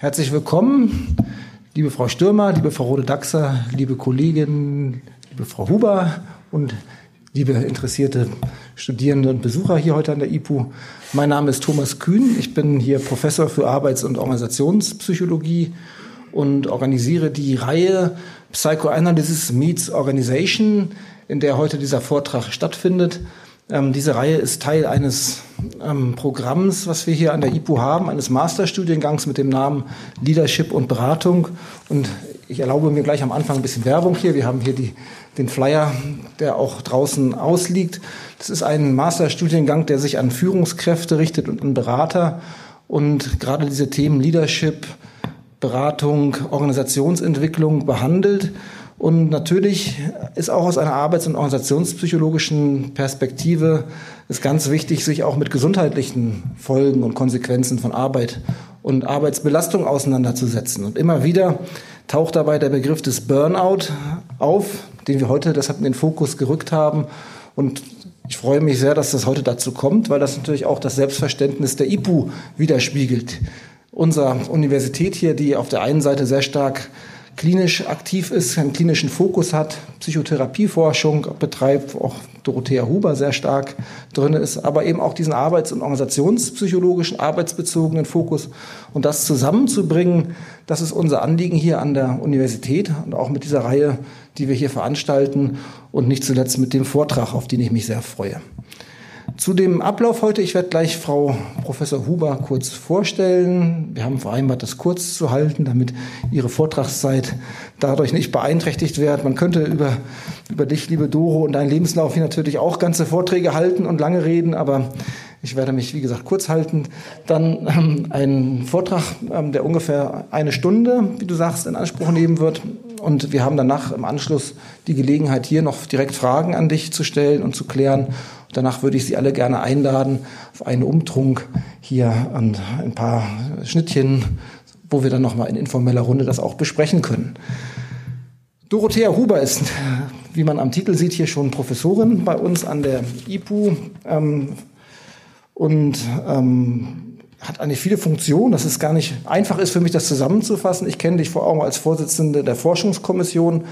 Herzlich willkommen, liebe Frau Stürmer, liebe Frau Rode-Daxer, liebe Kolleginnen, liebe Frau Huber und liebe interessierte Studierende und Besucher hier heute an der IPU. Mein Name ist Thomas Kühn. Ich bin hier Professor für Arbeits- und Organisationspsychologie und organisiere die Reihe Psychoanalysis Meets Organization, in der heute dieser Vortrag stattfindet. Ähm, diese Reihe ist Teil eines ähm, Programms, was wir hier an der IPU haben, eines Masterstudiengangs mit dem Namen Leadership und Beratung. Und ich erlaube mir gleich am Anfang ein bisschen Werbung hier. Wir haben hier die, den Flyer, der auch draußen ausliegt. Das ist ein Masterstudiengang, der sich an Führungskräfte richtet und an Berater. Und gerade diese Themen Leadership, Beratung, Organisationsentwicklung behandelt. Und natürlich ist auch aus einer arbeits- und organisationspsychologischen Perspektive ist ganz wichtig, sich auch mit gesundheitlichen Folgen und Konsequenzen von Arbeit und Arbeitsbelastung auseinanderzusetzen. Und immer wieder taucht dabei der Begriff des Burnout auf, den wir heute deshalb in den Fokus gerückt haben. Und ich freue mich sehr, dass das heute dazu kommt, weil das natürlich auch das Selbstverständnis der IPU widerspiegelt. Unsere Universität hier, die auf der einen Seite sehr stark klinisch aktiv ist, einen klinischen Fokus hat, Psychotherapieforschung betreibt, auch Dorothea Huber sehr stark drin ist, aber eben auch diesen arbeits- und organisationspsychologischen, arbeitsbezogenen Fokus und das zusammenzubringen, das ist unser Anliegen hier an der Universität und auch mit dieser Reihe, die wir hier veranstalten und nicht zuletzt mit dem Vortrag, auf den ich mich sehr freue. Zu dem Ablauf heute, ich werde gleich Frau Professor Huber kurz vorstellen. Wir haben vereinbart, das kurz zu halten, damit Ihre Vortragszeit dadurch nicht beeinträchtigt wird. Man könnte über, über dich, liebe Doro, und deinen Lebenslauf hier natürlich auch ganze Vorträge halten und lange reden, aber ich werde mich, wie gesagt, kurz halten. Dann ähm, ein Vortrag, ähm, der ungefähr eine Stunde, wie du sagst, in Anspruch nehmen wird. Und wir haben danach im Anschluss die Gelegenheit, hier noch direkt Fragen an dich zu stellen und zu klären. Danach würde ich Sie alle gerne einladen auf einen Umtrunk hier und ein paar Schnittchen, wo wir dann nochmal in informeller Runde das auch besprechen können. Dorothea Huber ist, wie man am Titel sieht, hier schon Professorin bei uns an der IPU ähm, und ähm, hat eigentlich viele Funktionen, dass es gar nicht einfach ist für mich, das zusammenzufassen. Ich kenne dich vor allem als Vorsitzende der Forschungskommission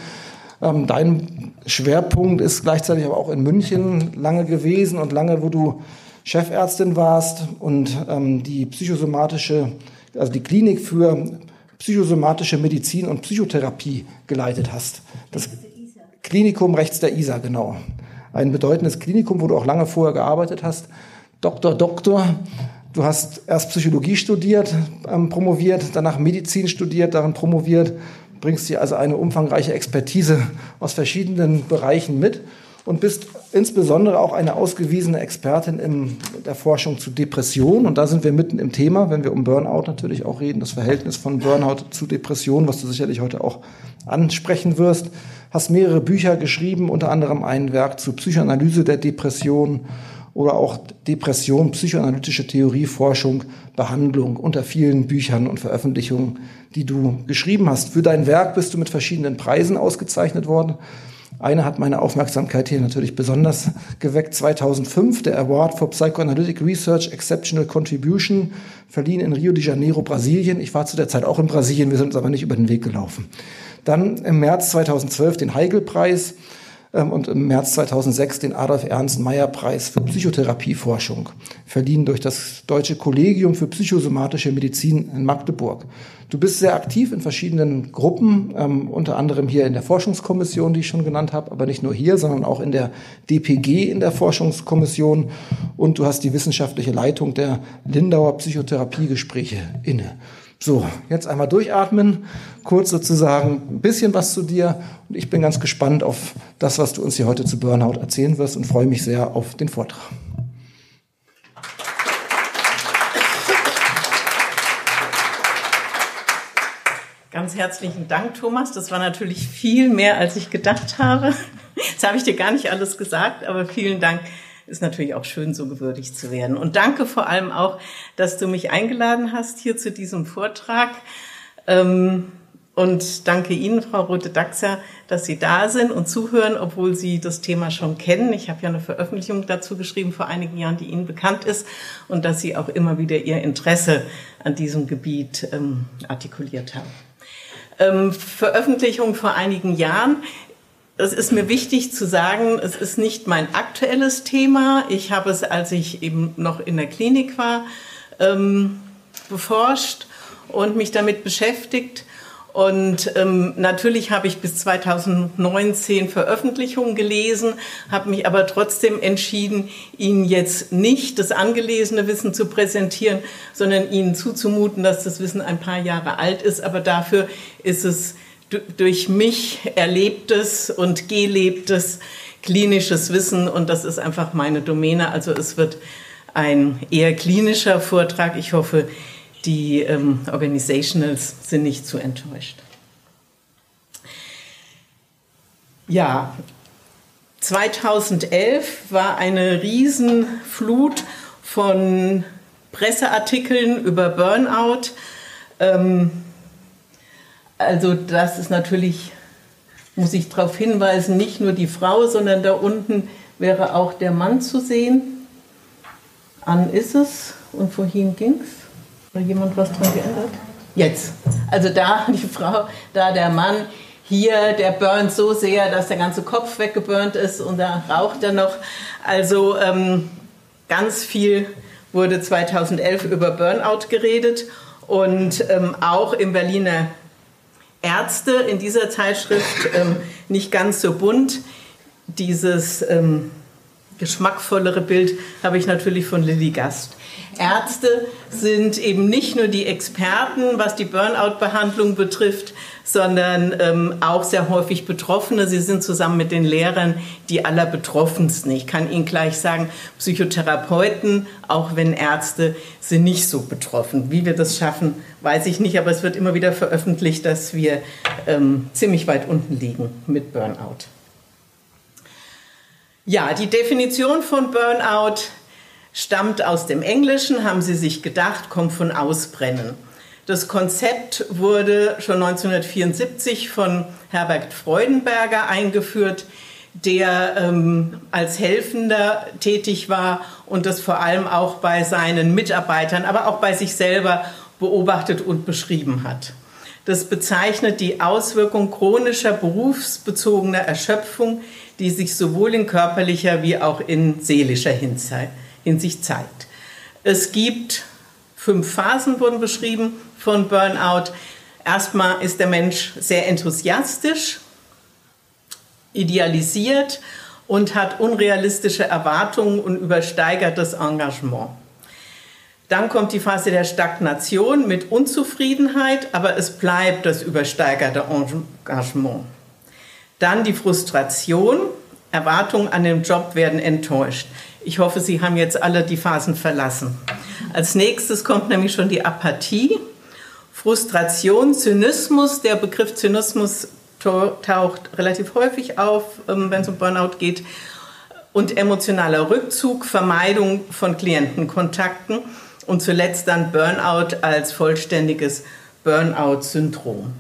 ähm, dein Schwerpunkt ist gleichzeitig aber auch in München lange gewesen und lange, wo du Chefärztin warst und ähm, die psychosomatische, also die Klinik für psychosomatische Medizin und Psychotherapie geleitet hast. Das Klinikum rechts der ISA, genau. Ein bedeutendes Klinikum, wo du auch lange vorher gearbeitet hast. Doktor, Doktor. Du hast erst Psychologie studiert, ähm, promoviert, danach Medizin studiert, darin promoviert bringst dir also eine umfangreiche Expertise aus verschiedenen Bereichen mit und bist insbesondere auch eine ausgewiesene Expertin in der Forschung zu Depression. Und da sind wir mitten im Thema, wenn wir um Burnout natürlich auch reden, das Verhältnis von Burnout zu Depression, was du sicherlich heute auch ansprechen wirst. Hast mehrere Bücher geschrieben, unter anderem ein Werk zur Psychoanalyse der Depression oder auch Depression, psychoanalytische Theorie, Forschung, Behandlung unter vielen Büchern und Veröffentlichungen, die du geschrieben hast. Für dein Werk bist du mit verschiedenen Preisen ausgezeichnet worden. Eine hat meine Aufmerksamkeit hier natürlich besonders geweckt. 2005 der Award for Psychoanalytic Research Exceptional Contribution, verliehen in Rio de Janeiro, Brasilien. Ich war zu der Zeit auch in Brasilien, wir sind uns aber nicht über den Weg gelaufen. Dann im März 2012 den Heigl-Preis ähm, und im März 2006 den Adolf Ernst Meyer Preis für Psychotherapieforschung, verliehen durch das Deutsche Kollegium für psychosomatische Medizin in Magdeburg. Du bist sehr aktiv in verschiedenen Gruppen, ähm, unter anderem hier in der Forschungskommission, die ich schon genannt habe, aber nicht nur hier, sondern auch in der DPG in der Forschungskommission und du hast die wissenschaftliche Leitung der Lindauer Psychotherapiegespräche inne. So, jetzt einmal durchatmen, kurz sozusagen ein bisschen was zu dir. Und ich bin ganz gespannt auf das, was du uns hier heute zu Burnout erzählen wirst und freue mich sehr auf den Vortrag. Ganz herzlichen Dank, Thomas. Das war natürlich viel mehr, als ich gedacht habe. Jetzt habe ich dir gar nicht alles gesagt, aber vielen Dank ist natürlich auch schön, so gewürdigt zu werden. Und danke vor allem auch, dass du mich eingeladen hast hier zu diesem Vortrag. Ähm, Und danke Ihnen, Frau Rote-Daxer, dass Sie da sind und zuhören, obwohl Sie das Thema schon kennen. Ich habe ja eine Veröffentlichung dazu geschrieben vor einigen Jahren, die Ihnen bekannt ist und dass Sie auch immer wieder Ihr Interesse an diesem Gebiet ähm, artikuliert haben. Ähm, Veröffentlichung vor einigen Jahren. Es ist mir wichtig zu sagen, es ist nicht mein aktuelles Thema. Ich habe es, als ich eben noch in der Klinik war, ähm, beforscht und mich damit beschäftigt. Und ähm, natürlich habe ich bis 2019 Veröffentlichungen gelesen, habe mich aber trotzdem entschieden, Ihnen jetzt nicht das angelesene Wissen zu präsentieren, sondern Ihnen zuzumuten, dass das Wissen ein paar Jahre alt ist. Aber dafür ist es durch mich erlebtes und gelebtes klinisches Wissen und das ist einfach meine Domäne. Also es wird ein eher klinischer Vortrag. Ich hoffe, die ähm, Organizationals sind nicht zu enttäuscht. Ja, 2011 war eine Riesenflut von Presseartikeln über Burnout. Ähm, also das ist natürlich, muss ich darauf hinweisen, nicht nur die Frau, sondern da unten wäre auch der Mann zu sehen. An ist es und ging es? Hat jemand was dran geändert? Jetzt. Also da die Frau, da der Mann, hier, der burnt so sehr, dass der ganze Kopf weggeburnt ist und da raucht er noch. Also ähm, ganz viel wurde 2011 über Burnout geredet und ähm, auch im Berliner Ärzte in dieser Zeitschrift ähm, nicht ganz so bunt. Dieses ähm, geschmackvollere Bild habe ich natürlich von Lilly Gast. Ärzte sind eben nicht nur die Experten, was die Burnout-Behandlung betrifft, sondern ähm, auch sehr häufig Betroffene. Sie sind zusammen mit den Lehrern die allerbetroffensten. Ich kann Ihnen gleich sagen, Psychotherapeuten, auch wenn Ärzte, sind nicht so betroffen. Wie wir das schaffen, weiß ich nicht, aber es wird immer wieder veröffentlicht, dass wir ähm, ziemlich weit unten liegen mit Burnout. Ja, die Definition von Burnout stammt aus dem Englischen, haben sie sich gedacht, kommt von Ausbrennen. Das Konzept wurde schon 1974 von Herbert Freudenberger eingeführt, der ähm, als Helfender tätig war und das vor allem auch bei seinen Mitarbeitern, aber auch bei sich selber beobachtet und beschrieben hat. Das bezeichnet die Auswirkung chronischer berufsbezogener Erschöpfung, die sich sowohl in körperlicher wie auch in seelischer Hinsicht in sich zeigt. Es gibt fünf Phasen, wurden beschrieben von Burnout. Erstmal ist der Mensch sehr enthusiastisch, idealisiert und hat unrealistische Erwartungen und übersteigertes Engagement. Dann kommt die Phase der Stagnation mit Unzufriedenheit, aber es bleibt das übersteigerte Engagement. Dann die Frustration, Erwartungen an den Job werden enttäuscht. Ich hoffe, Sie haben jetzt alle die Phasen verlassen. Als nächstes kommt nämlich schon die Apathie, Frustration, Zynismus. Der Begriff Zynismus taucht relativ häufig auf, ähm, wenn es um Burnout geht. Und emotionaler Rückzug, Vermeidung von Klientenkontakten und zuletzt dann Burnout als vollständiges Burnout-Syndrom.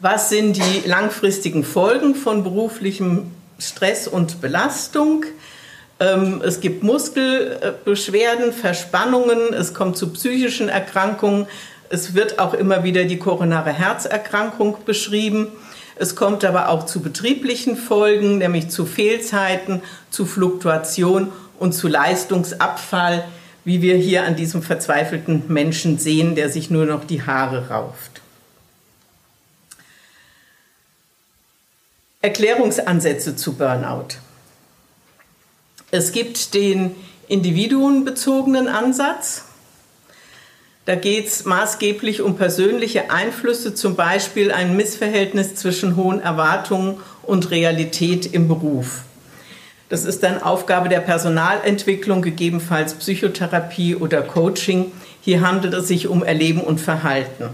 Was sind die langfristigen Folgen von beruflichem Stress und Belastung. Ähm, es gibt Muskelbeschwerden, Verspannungen, es kommt zu psychischen Erkrankungen. Es wird auch immer wieder die koronare Herzerkrankung beschrieben. Es kommt aber auch zu betrieblichen Folgen, nämlich zu Fehlzeiten, zu Fluktuation und zu Leistungsabfall, wie wir hier an diesem verzweifelten Menschen sehen, der sich nur noch die Haare rauft. Erklärungsansätze zu Burnout. Es gibt den individuenbezogenen Ansatz. Da geht es maßgeblich um persönliche Einflüsse, zum Beispiel ein Missverhältnis zwischen hohen Erwartungen und Realität im Beruf. Das ist dann Aufgabe der Personalentwicklung, gegebenenfalls Psychotherapie oder Coaching. Hier handelt es sich um Erleben und Verhalten.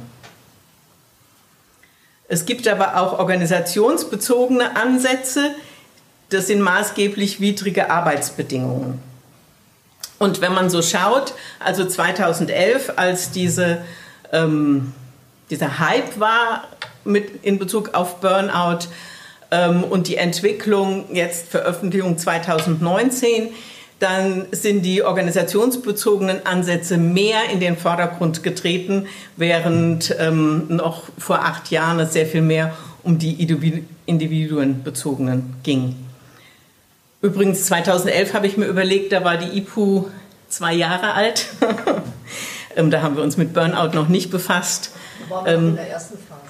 Es gibt aber auch organisationsbezogene Ansätze. Das sind maßgeblich widrige Arbeitsbedingungen. Und wenn man so schaut, also 2011, als diese ähm, dieser Hype war mit in Bezug auf Burnout ähm, und die Entwicklung jetzt Veröffentlichung 2019, dann sind die organisationsbezogenen Ansätze mehr in den Vordergrund getreten, während ähm, noch vor acht Jahren es sehr viel mehr um die individuenbezogenen ging. Übrigens 2011 habe ich mir überlegt, da war die IPU zwei Jahre alt. ähm, da haben wir uns mit Burnout noch nicht befasst. Da waren wir ähm, in der ersten Phase.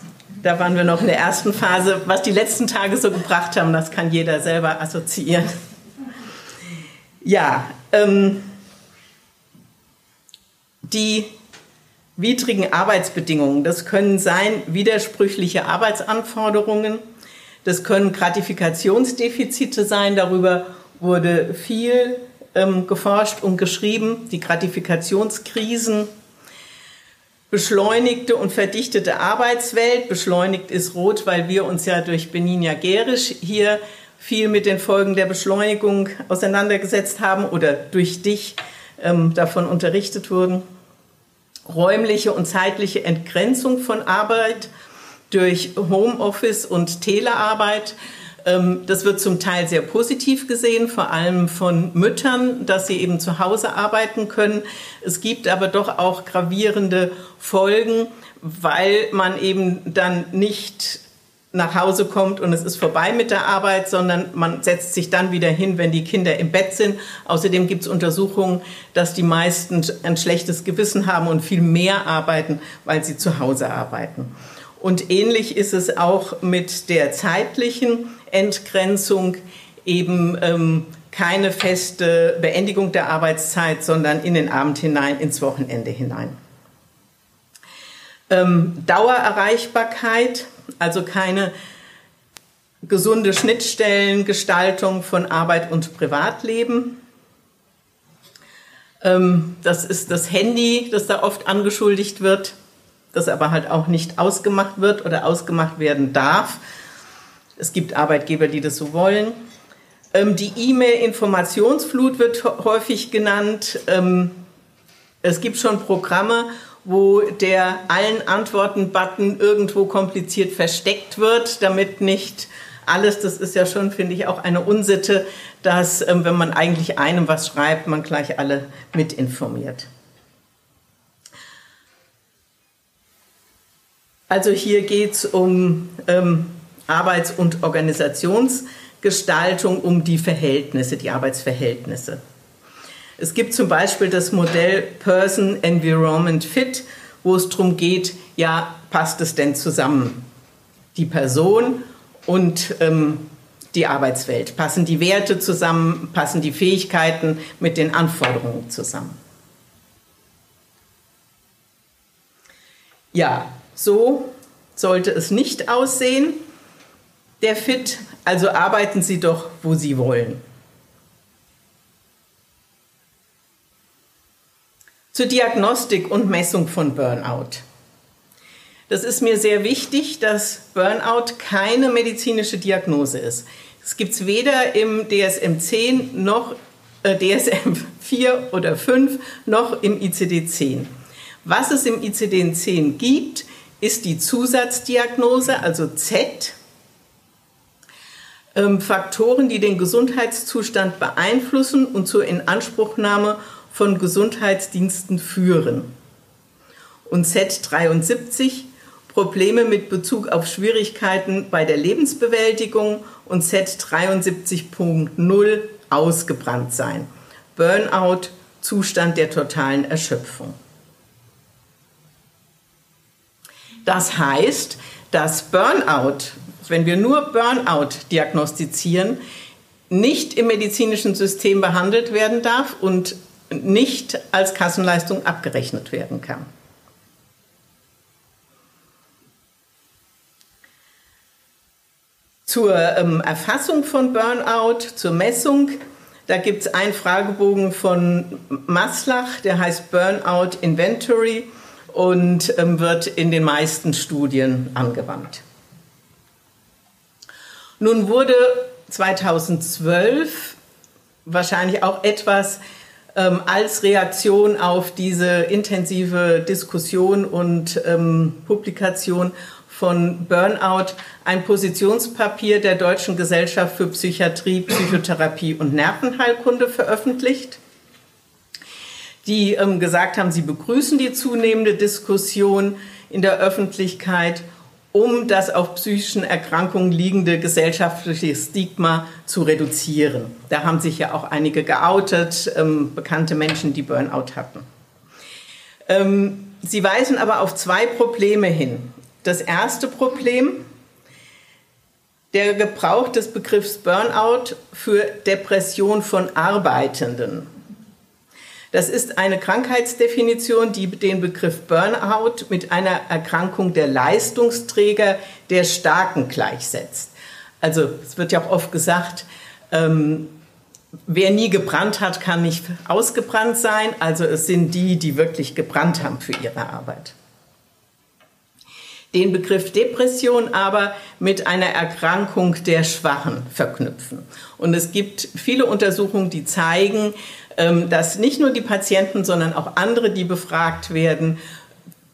Da waren wir noch in der ersten Phase. Was die letzten Tage so gebracht haben, das kann jeder selber assoziieren. Ja, ähm, die widrigen Arbeitsbedingungen, das können sein widersprüchliche Arbeitsanforderungen, das können Gratifikationsdefizite sein, darüber wurde viel ähm, geforscht und geschrieben, die Gratifikationskrisen, beschleunigte und verdichtete Arbeitswelt. Beschleunigt ist rot, weil wir uns ja durch Benigna Gerisch hier viel mit den Folgen der Beschleunigung auseinandergesetzt haben oder durch dich ähm, davon unterrichtet wurden. Räumliche und zeitliche Entgrenzung von Arbeit durch Homeoffice und Telearbeit ähm, das wird zum Teil sehr positiv gesehen, vor allem von Müttern, dass sie eben zu Hause arbeiten können. Es gibt aber doch auch gravierende Folgen, weil man eben dann nicht nach Hause kommt und es ist vorbei mit der Arbeit, sondern man setzt sich dann wieder hin, wenn die Kinder im Bett sind. Außerdem gibt es Untersuchungen, dass die meisten ein schlechtes Gewissen haben und viel mehr arbeiten, weil sie zu Hause arbeiten. Und ähnlich ist es auch mit der zeitlichen Entgrenzung, eben ähm, keine feste Beendigung der Arbeitszeit, sondern in den Abend hinein, ins Wochenende hinein. Ähm, Dauererreichbarkeit, also keine gesunde Schnittstellengestaltung von Arbeit und Privatleben. Ähm, das ist das Handy, das da oft angeschuldigt wird das aber halt auch nicht ausgemacht wird oder ausgemacht werden darf. Es gibt Arbeitgeber, die das so wollen. Ähm, die E-Mail-Informationsflut wird häufig genannt. Ähm, es gibt schon Programme, wo der allen Antworten-Button irgendwo kompliziert versteckt wird, damit nicht alles, das ist ja schon, finde ich, auch eine Unsitte, dass, ähm, wenn man eigentlich einem was schreibt, man gleich alle mit informiert. Also hier geht es um ähm, Arbeits- und Organisationsgestaltung, um die Verhältnisse, die Arbeitsverhältnisse. Es gibt zum Beispiel das Modell Person Environment Fit, wo es darum geht, ja, passt es denn zusammen? Die Person und ähm, die Arbeitswelt. Passen die Werte zusammen? Passen die Fähigkeiten mit den Anforderungen zusammen? Ja, so sollte es nicht aussehen, der Fit. Also arbeiten Sie doch, wo Sie wollen. Zur Diagnostik und Messung von Burnout. Das ist mir sehr wichtig, dass Burnout keine medizinische Diagnose ist. Es gibt es weder im DSM 10 noch äh, DSM 4 oder 5 noch im ICD 10. Was es im ICD 10 gibt, ist die Zusatzdiagnose, also Z. Ähm, Faktoren, die den Gesundheitszustand beeinflussen und zur Inanspruchnahme von Gesundheitsdiensten führen. Und Z73 Probleme mit Bezug auf Schwierigkeiten bei der Lebensbewältigung und Z73.0 ausgebrannt sein. Burnout, Zustand der totalen Erschöpfung. Das heißt, dass Burnout, wenn wir nur Burnout diagnostizieren, nicht im medizinischen System behandelt werden darf und nicht als Kassenleistung abgerechnet werden kann. Zur ähm, Erfassung von Burnout, zur Messung, da gibt es einen Fragebogen von Maslach, der heißt Burnout Inventory und ähm, wird in den meisten Studien angewandt. Nun wurde 2012 wahrscheinlich auch etwas ähm, als Reaktion auf diese intensive Diskussion und ähm, Publikation von Burnout ein Positionspapier der Deutschen Gesellschaft für Psychiatrie, Psychotherapie und Nervenheilkunde veröffentlicht, die ähm, gesagt haben, sie begrüßen die zunehmende Diskussion in der Öffentlichkeit um das auf psychischen Erkrankungen liegende gesellschaftliche Stigma zu reduzieren. Da haben sich ja auch einige geoutet, ähm, bekannte Menschen, die Burnout hatten. Ähm, sie weisen aber auf zwei Probleme hin. Das erste Problem, der Gebrauch des Begriffs Burnout für Depression von Arbeitenden. Das ist eine Krankheitsdefinition, die den Begriff Burnout mit einer Erkrankung der Leistungsträger der Starken gleichsetzt. Also es wird ja auch oft gesagt, ähm, wer nie gebrannt hat, kann nicht ausgebrannt sein. Also es sind die, die wirklich gebrannt haben für ihre Arbeit. Den Begriff Depression aber mit einer Erkrankung der Schwachen verknüpfen. Und es gibt viele Untersuchungen, die zeigen, dass nicht nur die Patienten, sondern auch andere, die befragt werden,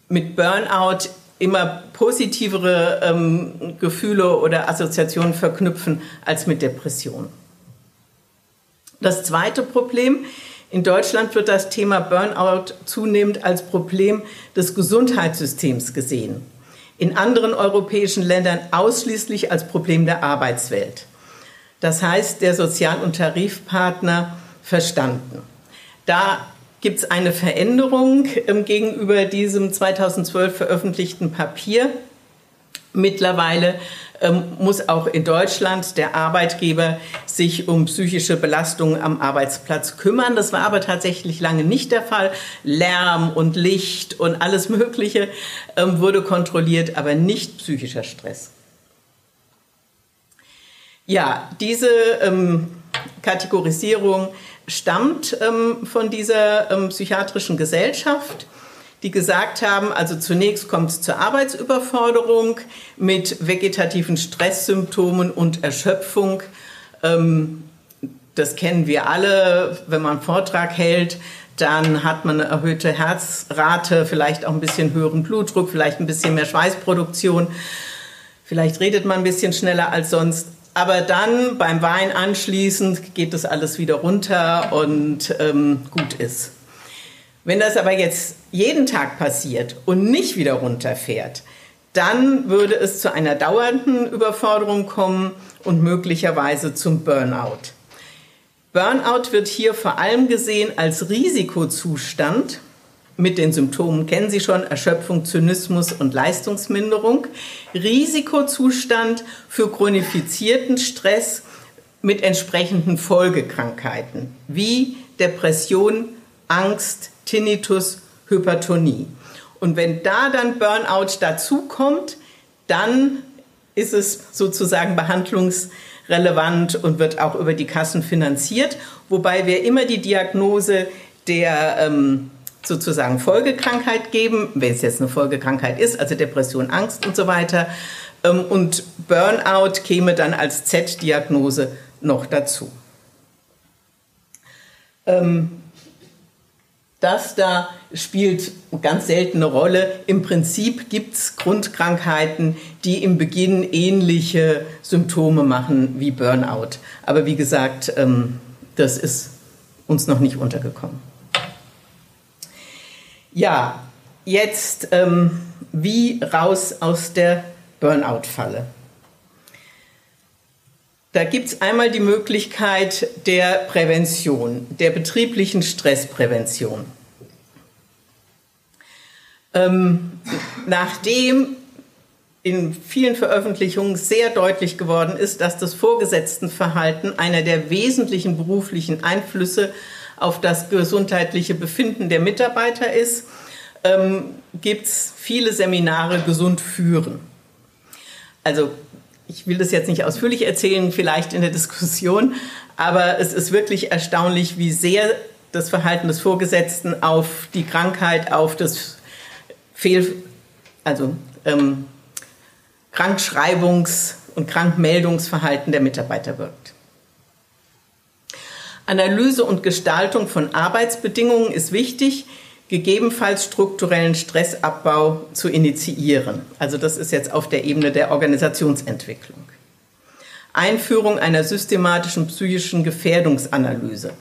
mit Burnout immer positivere ähm, Gefühle oder Assoziationen verknüpfen als mit Depression. Das zweite Problem, in Deutschland wird das Thema Burnout zunehmend als Problem des Gesundheitssystems gesehen. In anderen europäischen Ländern ausschließlich als Problem der Arbeitswelt. Das heißt, der Sozial- und Tarifpartner verstanden. Da gibt es eine Veränderung gegenüber diesem 2012 veröffentlichten Papier. Mittlerweile ähm, muss auch in Deutschland der Arbeitgeber sich um psychische Belastungen am Arbeitsplatz kümmern. Das war aber tatsächlich lange nicht der Fall. Lärm und Licht und alles Mögliche ähm, wurde kontrolliert, aber nicht psychischer Stress. Ja, diese ähm, Kategorisierung stammt ähm, von dieser ähm, psychiatrischen Gesellschaft, die gesagt haben, also zunächst kommt es zur Arbeitsüberforderung mit vegetativen Stresssymptomen und Erschöpfung. Ähm, das kennen wir alle, wenn man einen Vortrag hält, dann hat man eine erhöhte Herzrate, vielleicht auch ein bisschen höheren Blutdruck, vielleicht ein bisschen mehr Schweißproduktion. Vielleicht redet man ein bisschen schneller als sonst. Aber dann beim Wein anschließend geht das alles wieder runter und ähm, gut ist. Wenn das aber jetzt jeden Tag passiert und nicht wieder runterfährt, dann würde es zu einer dauernden Überforderung kommen und möglicherweise zum Burnout. Burnout wird hier vor allem gesehen als Risikozustand, mit den Symptomen kennen Sie schon, Erschöpfung, Zynismus und Leistungsminderung. Risikozustand für chronifizierten Stress mit entsprechenden Folgekrankheiten wie Depression, Angst, Tinnitus, Hypertonie. Und wenn da dann Burnout dazukommt, dann ist es sozusagen behandlungsrelevant und wird auch über die Kassen finanziert, wobei wir immer die Diagnose der ähm, sozusagen Folgekrankheit geben, wenn es jetzt eine Folgekrankheit ist, also Depression, Angst und so weiter. Ähm, und Burnout käme dann als Z-Diagnose noch dazu. Ähm, das da spielt eine ganz seltene Rolle. Im Prinzip gibt es Grundkrankheiten, die im Beginn ähnliche Symptome machen wie Burnout. Aber wie gesagt, ähm, das ist uns noch nicht untergekommen. Ja, jetzt ähm, wie raus aus der Burnout-Falle. Da gibt es einmal die Möglichkeit der Prävention, der betrieblichen Stressprävention. Ähm, nachdem in vielen Veröffentlichungen sehr deutlich geworden ist, dass das Vorgesetztenverhalten einer der wesentlichen beruflichen Einflüsse auf das gesundheitliche Befinden der Mitarbeiter ist, ähm, gibt es viele Seminare gesund führen. Also ich will das jetzt nicht ausführlich erzählen, vielleicht in der Diskussion, aber es ist wirklich erstaunlich, wie sehr das Verhalten des Vorgesetzten auf die Krankheit, auf das Fehl, also ähm, Krankschreibungs- und Krankmeldungsverhalten der Mitarbeiter wirkt. Analyse und Gestaltung von Arbeitsbedingungen ist wichtig, gegebenenfalls strukturellen Stressabbau zu initiieren. Also das ist jetzt auf der Ebene der Organisationsentwicklung. Einführung einer systematischen psychischen Gefährdungsanalyse.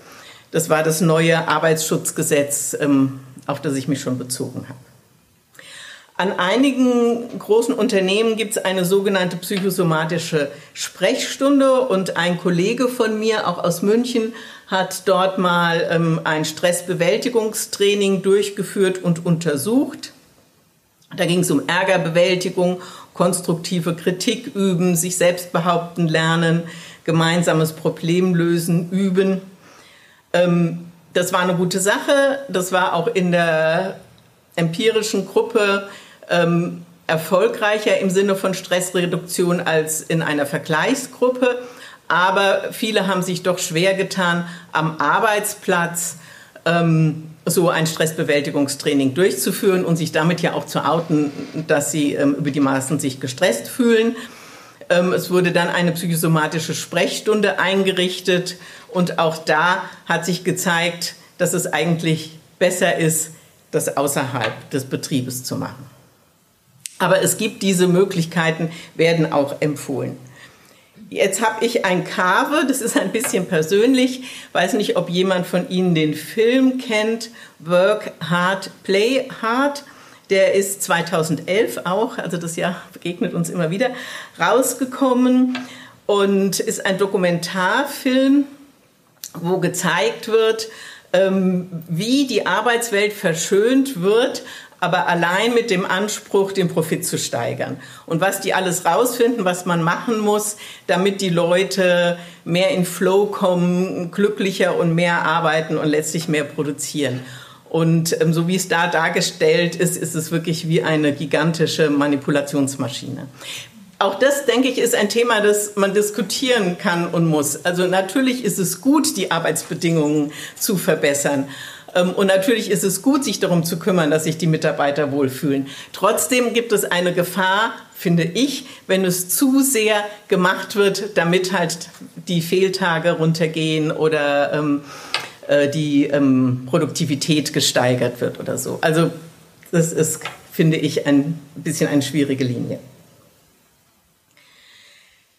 Das war das neue Arbeitsschutzgesetz, ähm, auf das ich mich schon bezogen habe. An einigen großen Unternehmen gibt es eine sogenannte psychosomatische Sprechstunde und ein Kollege von mir, auch aus München, hat dort mal ähm, ein Stressbewältigungstraining durchgeführt und untersucht. Da ging es um Ärgerbewältigung, konstruktive Kritik üben, sich selbst behaupten lernen, gemeinsames Problemlösen üben. Ähm, das war eine gute Sache. Das war auch in der empirischen Gruppe ähm, erfolgreicher im Sinne von Stressreduktion als in einer Vergleichsgruppe. Aber viele haben sich doch schwer getan, am Arbeitsplatz ähm, so ein Stressbewältigungstraining durchzuführen und sich damit ja auch zu outen, dass sie ähm, über die Maßen sich gestresst fühlen. Ähm, es wurde dann eine psychosomatische Sprechstunde eingerichtet und auch da hat sich gezeigt, dass es eigentlich besser ist, das außerhalb des Betriebes zu machen. Aber es gibt diese Möglichkeiten, werden auch empfohlen. Jetzt habe ich ein Kave, das ist ein bisschen persönlich. Weiß nicht, ob jemand von Ihnen den Film kennt, Work Hard, Play Hard. Der ist 2011 auch, also das Jahr begegnet uns immer wieder, rausgekommen und ist ein Dokumentarfilm, wo gezeigt wird, ähm, wie die Arbeitswelt verschönt wird, aber allein mit dem Anspruch, den Profit zu steigern. Und was die alles rausfinden, was man machen muss, damit die Leute mehr in Flow kommen, glücklicher und mehr arbeiten und letztlich mehr produzieren. Und ähm, so wie es da dargestellt ist, ist es wirklich wie eine gigantische Manipulationsmaschine. Auch das, denke ich, ist ein Thema, das man diskutieren kann und muss. Also natürlich ist es gut, die Arbeitsbedingungen zu verbessern. Ähm, und natürlich ist es gut, sich darum zu kümmern, dass sich die Mitarbeiter wohlfühlen. Trotzdem gibt es eine Gefahr, finde ich, wenn es zu sehr gemacht wird, damit halt die Fehltage runtergehen oder ähm, äh, die ähm, Produktivität gesteigert wird oder so. Also das ist, finde ich, ein bisschen eine schwierige Linie.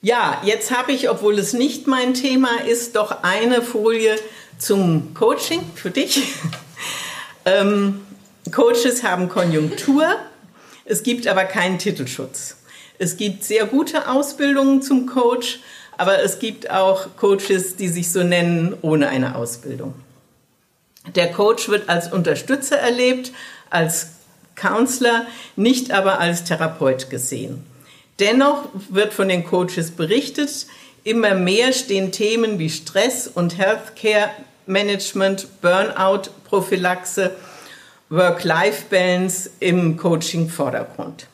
Ja, jetzt habe ich, obwohl es nicht mein Thema ist, doch eine Folie zum Coaching für dich. ähm, Coaches haben Konjunktur, es gibt aber keinen Titelschutz. Es gibt sehr gute Ausbildungen zum Coach, aber es gibt auch Coaches, die sich so nennen ohne eine Ausbildung. Der Coach wird als Unterstützer erlebt, als Counselor, nicht aber als Therapeut gesehen. Dennoch wird von den Coaches berichtet, immer mehr stehen Themen wie Stress und Healthcare Management, Burnout, Prophylaxe, Work-Life-Balance im Coaching-Vordergrund.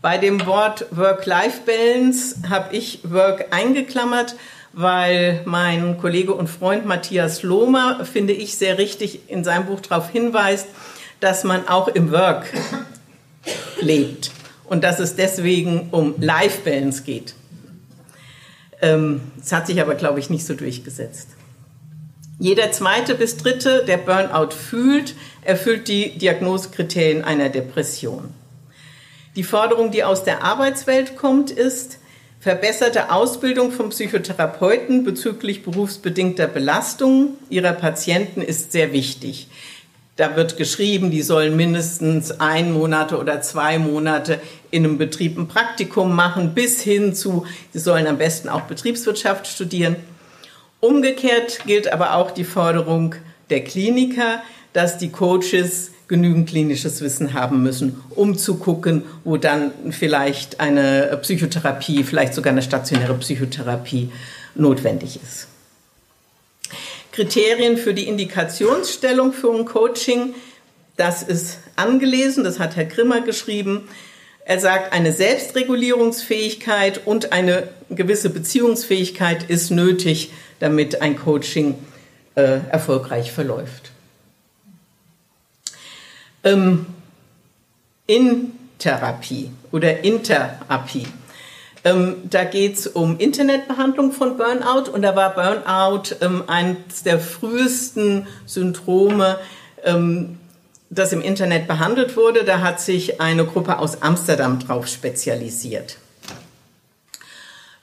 Bei dem Wort Work-Life-Balance habe ich Work eingeklammert, weil mein Kollege und Freund Matthias Lohmer, finde ich, sehr richtig in seinem Buch darauf hinweist, dass man auch im Work lebt und dass es deswegen um Life-Balance geht. Ähm, das hat sich aber, glaube ich, nicht so durchgesetzt. Jeder zweite bis dritte, der Burnout fühlt, erfüllt die Diagnosekriterien einer Depression. Die Forderung, die aus der Arbeitswelt kommt, ist verbesserte Ausbildung von Psychotherapeuten bezüglich berufsbedingter Belastungen ihrer Patienten ist sehr wichtig. Da wird geschrieben, die sollen mindestens ein Monate oder zwei Monate in einem Betrieb ein Praktikum machen, bis hin zu, sie sollen am besten auch Betriebswirtschaft studieren. Umgekehrt gilt aber auch die Forderung der Kliniker, dass die Coaches genügend klinisches Wissen haben müssen, um zu gucken, wo dann vielleicht eine Psychotherapie, vielleicht sogar eine stationäre Psychotherapie notwendig ist. Kriterien für die Indikationsstellung für ein Coaching, das ist angelesen, das hat Herr Grimmer geschrieben. Er sagt, eine Selbstregulierungsfähigkeit und eine gewisse Beziehungsfähigkeit ist nötig, damit ein Coaching äh, erfolgreich verläuft. Ähm, in Therapie oder Interapie. Ähm, da geht es um Internetbehandlung von Burnout und da war Burnout ähm, eines der frühesten Syndrome, ähm, das im Internet behandelt wurde. Da hat sich eine Gruppe aus Amsterdam drauf spezialisiert.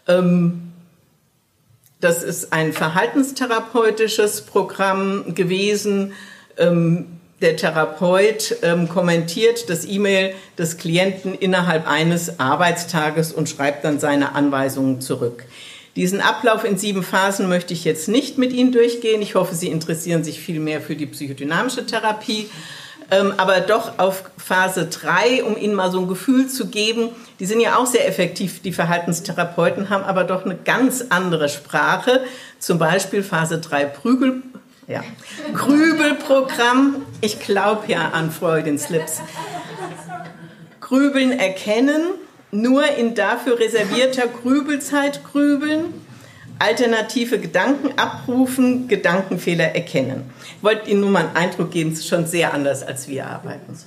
Ähm, das ist ein verhaltenstherapeutisches Programm gewesen. Ähm, der Therapeut ähm, kommentiert das E-Mail des Klienten innerhalb eines Arbeitstages und schreibt dann seine Anweisungen zurück. Diesen Ablauf in sieben Phasen möchte ich jetzt nicht mit Ihnen durchgehen. Ich hoffe, Sie interessieren sich viel mehr für die psychodynamische Therapie. Ähm, aber doch auf Phase drei, um Ihnen mal so ein Gefühl zu geben, die sind ja auch sehr effektiv, die Verhaltenstherapeuten haben aber doch eine ganz andere Sprache. Zum Beispiel Phase drei Prügel, ja. Grübelprogramm. Ich glaube ja an Freudin Slips. Grübeln erkennen, nur in dafür reservierter Grübelzeit grübeln, alternative Gedanken abrufen, Gedankenfehler erkennen. Ich wollte Ihnen nur mal einen Eindruck geben, es ist schon sehr anders, als wir arbeiten.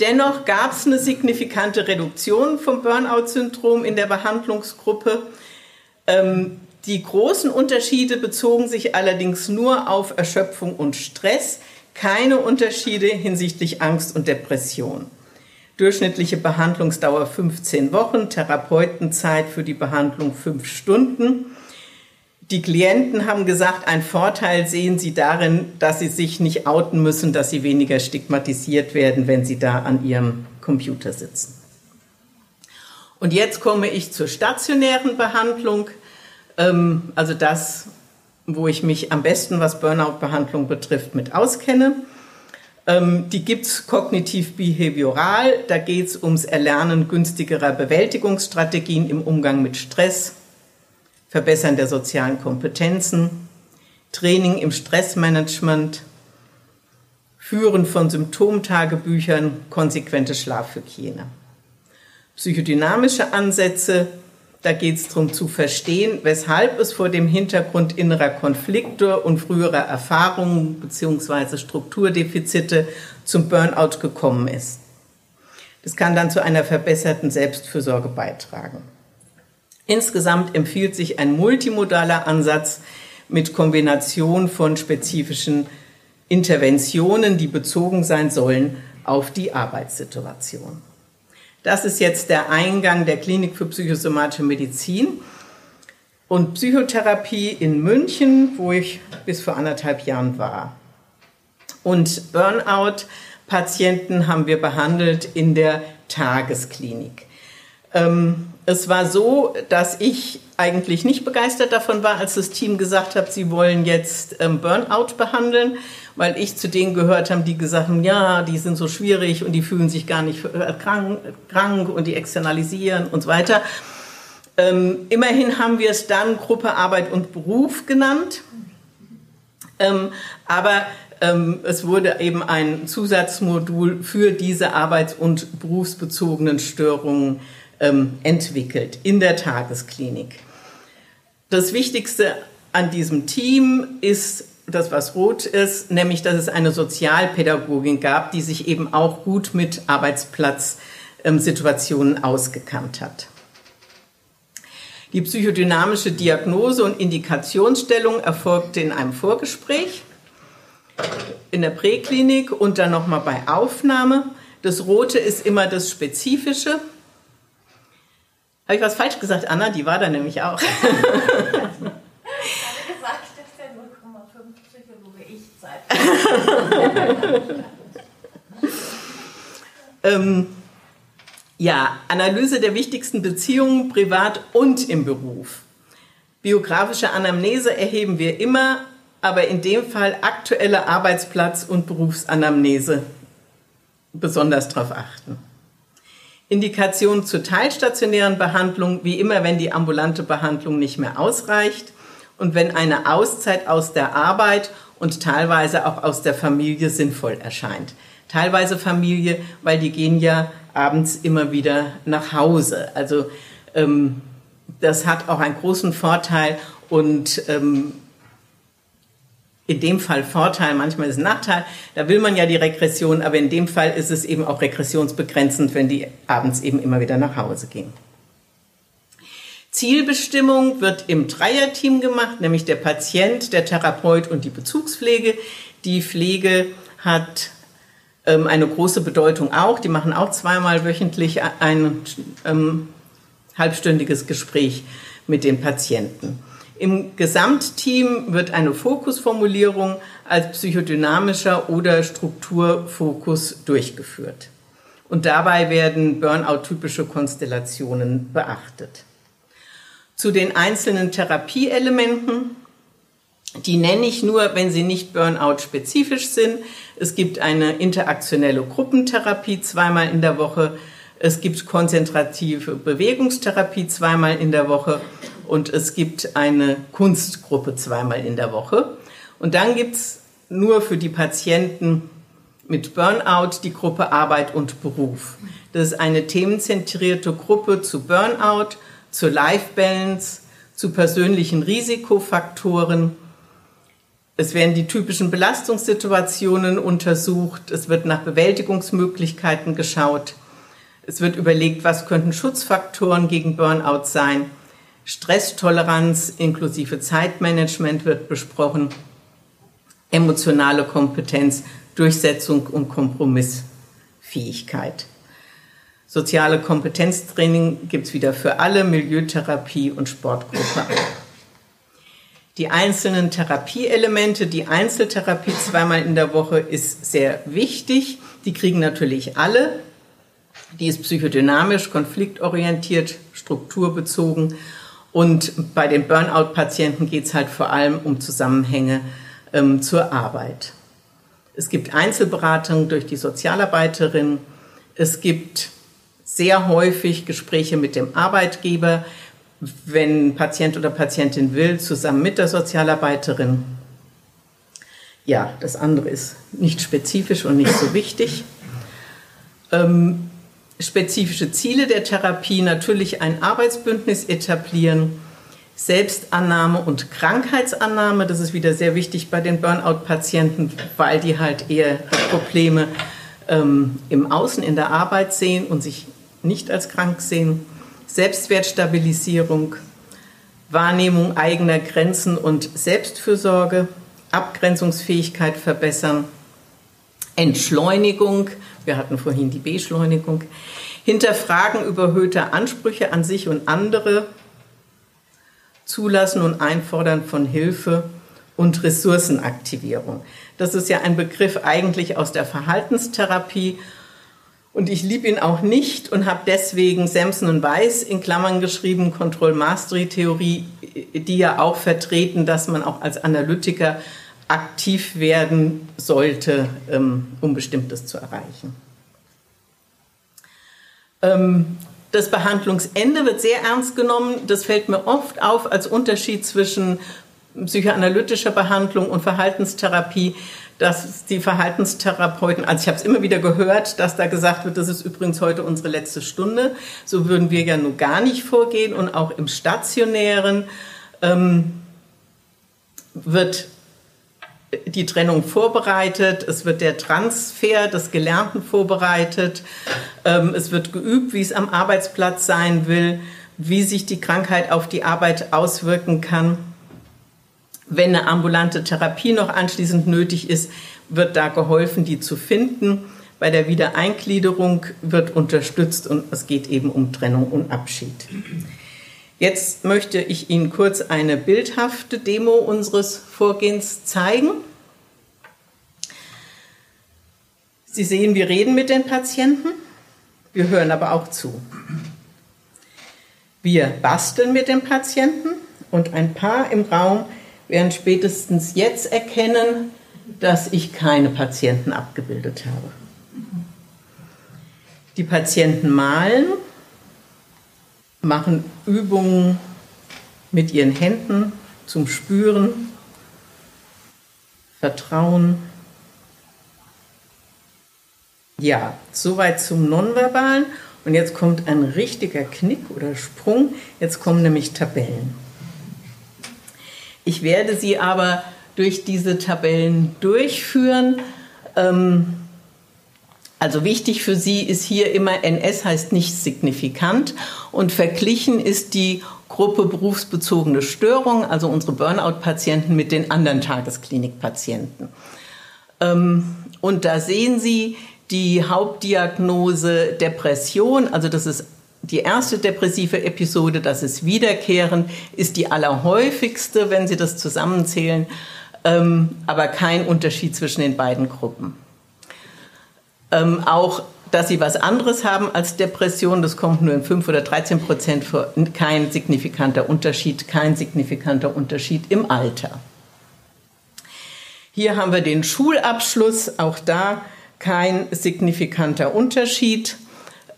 Dennoch gab es eine signifikante Reduktion vom Burnout-Syndrom in der Behandlungsgruppe. Ähm, die großen Unterschiede bezogen sich allerdings nur auf Erschöpfung und Stress, keine Unterschiede hinsichtlich Angst und Depression. Durchschnittliche Behandlungsdauer 15 Wochen, Therapeutenzeit für die Behandlung 5 Stunden. Die Klienten haben gesagt, ein Vorteil sehen sie darin, dass sie sich nicht outen müssen, dass sie weniger stigmatisiert werden, wenn sie da an ihrem Computer sitzen. Und jetzt komme ich zur stationären Behandlung. Ähm, also das, wo ich mich am besten, was Burnout-Behandlung betrifft, mit auskenne. Ähm, die gibt's kognitiv-behavioral. Da geht's ums Erlernen günstigerer Bewältigungsstrategien im Umgang mit Stress, Verbessern der sozialen Kompetenzen, Training im Stressmanagement, Führen von Symptomtagebüchern, konsequente Schlafhygiene. Psychodynamische Ansätze da geht es darum zu verstehen, weshalb es vor dem Hintergrund innerer Konflikte und früherer Erfahrungen bzw. Strukturdefizite zum Burnout gekommen ist. Das kann dann zu einer verbesserten Selbstfürsorge beitragen. Insgesamt empfiehlt sich ein multimodaler Ansatz mit Kombination von spezifischen Interventionen, die bezogen sein sollen auf die Arbeitssituation. Das ist jetzt der Eingang der Klinik für psychosomatische Medizin und Psychotherapie in München, wo ich bis vor anderthalb Jahren war. Und Burnout-Patienten haben wir behandelt in der Tagesklinik. Ähm, es war so, dass ich eigentlich nicht begeistert davon war, als das Team gesagt hat, sie wollen jetzt ähm, Burnout behandeln, weil ich zu denen gehört habe, die gesagt haben, ja, die sind so schwierig und die fühlen sich gar nicht äh, krank, krank und die externalisieren und so weiter. Ähm, immerhin haben wir es dann Gruppe Arbeit und Beruf genannt. Ähm, aber ähm, es wurde eben ein Zusatzmodul für diese arbeits- und berufsbezogenen Störungen ähm, entwickelt in der Tagesklinik. Das Wichtigste an diesem Team ist das, was rot ist, nämlich, dass es eine Sozialpädagogin gab, die sich eben auch gut mit Arbeitsplatzsituationen ausgekannt hat. Die psychodynamische Diagnose und Indikationsstellung erfolgte in einem Vorgespräch in der Präklinik und dann nochmal bei Aufnahme. Das Rote ist immer das Spezifische. Habe ich was falsch gesagt, Anna? Die war da nämlich auch. ähm, ja, Analyse der wichtigsten Beziehungen privat und im Beruf. Biografische Anamnese erheben wir immer, aber in dem Fall aktuelle Arbeitsplatz- und Berufsanamnese besonders darauf achten. Indikation zur teilstationären Behandlung, wie immer, wenn die ambulante Behandlung nicht mehr ausreicht und wenn eine Auszeit aus der Arbeit und teilweise auch aus der Familie sinnvoll erscheint. Teilweise Familie, weil die gehen ja abends immer wieder nach Hause. Also ähm, das hat auch einen großen Vorteil und ähm, in dem Fall Vorteil, manchmal ist es Nachteil. Da will man ja die Regression, aber in dem Fall ist es eben auch regressionsbegrenzend, wenn die abends eben immer wieder nach Hause gehen. Zielbestimmung wird im Dreierteam gemacht, nämlich der Patient, der Therapeut und die Bezugspflege. Die Pflege hat ähm, eine große Bedeutung auch. Die machen auch zweimal wöchentlich ein ähm, halbstündiges Gespräch mit den Patienten. Im Gesamtteam wird eine Fokusformulierung als psychodynamischer oder Strukturfokus durchgeführt. Und dabei werden Burnout-typische Konstellationen beachtet. Zu den einzelnen Therapieelementen, die nenne ich nur, wenn sie nicht Burnout-spezifisch sind. Es gibt eine interaktionelle Gruppentherapie zweimal in der Woche. Es gibt konzentrative Bewegungstherapie zweimal in der Woche und es gibt eine Kunstgruppe zweimal in der Woche. Und dann gibt es nur für die Patienten mit Burnout die Gruppe Arbeit und Beruf. Das ist eine themenzentrierte Gruppe zu Burnout, zur Life Balance, zu persönlichen Risikofaktoren. Es werden die typischen Belastungssituationen untersucht. Es wird nach Bewältigungsmöglichkeiten geschaut. Es wird überlegt, was könnten Schutzfaktoren gegen Burnout sein. Stresstoleranz inklusive Zeitmanagement wird besprochen. Emotionale Kompetenz, Durchsetzung und Kompromissfähigkeit. Soziale Kompetenztraining gibt es wieder für alle, Milieutherapie und Sportgruppe. Die einzelnen Therapieelemente, die Einzeltherapie zweimal in der Woche ist sehr wichtig. Die kriegen natürlich alle. Die ist psychodynamisch, konfliktorientiert, strukturbezogen und bei den Burnout-Patienten geht es halt vor allem um Zusammenhänge ähm, zur Arbeit. Es gibt Einzelberatungen durch die Sozialarbeiterin. Es gibt sehr häufig Gespräche mit dem Arbeitgeber, wenn Patient oder Patientin will, zusammen mit der Sozialarbeiterin. Ja, das andere ist nicht spezifisch und nicht so wichtig. Ähm, spezifische Ziele der Therapie, natürlich ein Arbeitsbündnis etablieren, Selbstannahme und Krankheitsannahme. Das ist wieder sehr wichtig bei den Burnout-Patienten, weil die halt eher Probleme ähm, im Außen in der Arbeit sehen und sich nicht als krank sehen. Selbstwertstabilisierung, Wahrnehmung eigener Grenzen und Selbstfürsorge, Abgrenzungsfähigkeit verbessern, Entschleunigung, wir hatten vorhin die Beschleunigung. Hinterfragen überhöhter Ansprüche an sich und andere. Zulassen und Einfordern von Hilfe und Ressourcenaktivierung. Das ist ja ein Begriff eigentlich aus der Verhaltenstherapie. Und ich liebe ihn auch nicht und habe deswegen Samson und Weiss in Klammern geschrieben, Control-Mastery-Theorie, die ja auch vertreten, dass man auch als Analytiker aktiv werden sollte, ähm, um Bestimmtes zu erreichen. Ähm, das Behandlungsende wird sehr ernst genommen. Das fällt mir oft auf als Unterschied zwischen psychoanalytischer Behandlung und Verhaltenstherapie, dass die Verhaltenstherapeuten, also ich habe es immer wieder gehört, dass da gesagt wird, das ist übrigens heute unsere letzte Stunde. So würden wir ja nun gar nicht vorgehen und auch im stationären ähm, wird die Trennung vorbereitet, es wird der Transfer des Gelernten vorbereitet, ähm, es wird geübt, wie es am Arbeitsplatz sein will, wie sich die Krankheit auf die Arbeit auswirken kann. Wenn eine ambulante Therapie noch anschließend nötig ist, wird da geholfen, die zu finden. Bei der Wiedereingliederung wird unterstützt und es geht eben um Trennung und Abschied. Jetzt möchte ich Ihnen kurz eine bildhafte Demo unseres Vorgehens zeigen. Sie sehen, wir reden mit den Patienten, wir hören aber auch zu. Wir basteln mit den Patienten und ein paar im Raum werden spätestens jetzt erkennen, dass ich keine Patienten abgebildet habe. Die Patienten malen machen Übungen mit ihren Händen zum Spüren, Vertrauen. Ja, soweit zum Nonverbalen. Und jetzt kommt ein richtiger Knick oder Sprung. Jetzt kommen nämlich Tabellen. Ich werde sie aber durch diese Tabellen durchführen. Ähm, also wichtig für Sie ist hier immer, NS heißt nicht signifikant und verglichen ist die Gruppe berufsbezogene Störungen, also unsere Burnout-Patienten mit den anderen Tagesklinikpatienten. Ähm, und da sehen Sie die Hauptdiagnose Depression, also das ist die erste depressive Episode, das ist wiederkehrend, ist die allerhäufigste, wenn Sie das zusammenzählen, ähm, aber kein Unterschied zwischen den beiden Gruppen. Ähm, auch, dass Sie was anderes haben als Depression, das kommt nur in 5 oder 13 Prozent vor, kein signifikanter Unterschied, kein signifikanter Unterschied im Alter. Hier haben wir den Schulabschluss, auch da kein signifikanter Unterschied.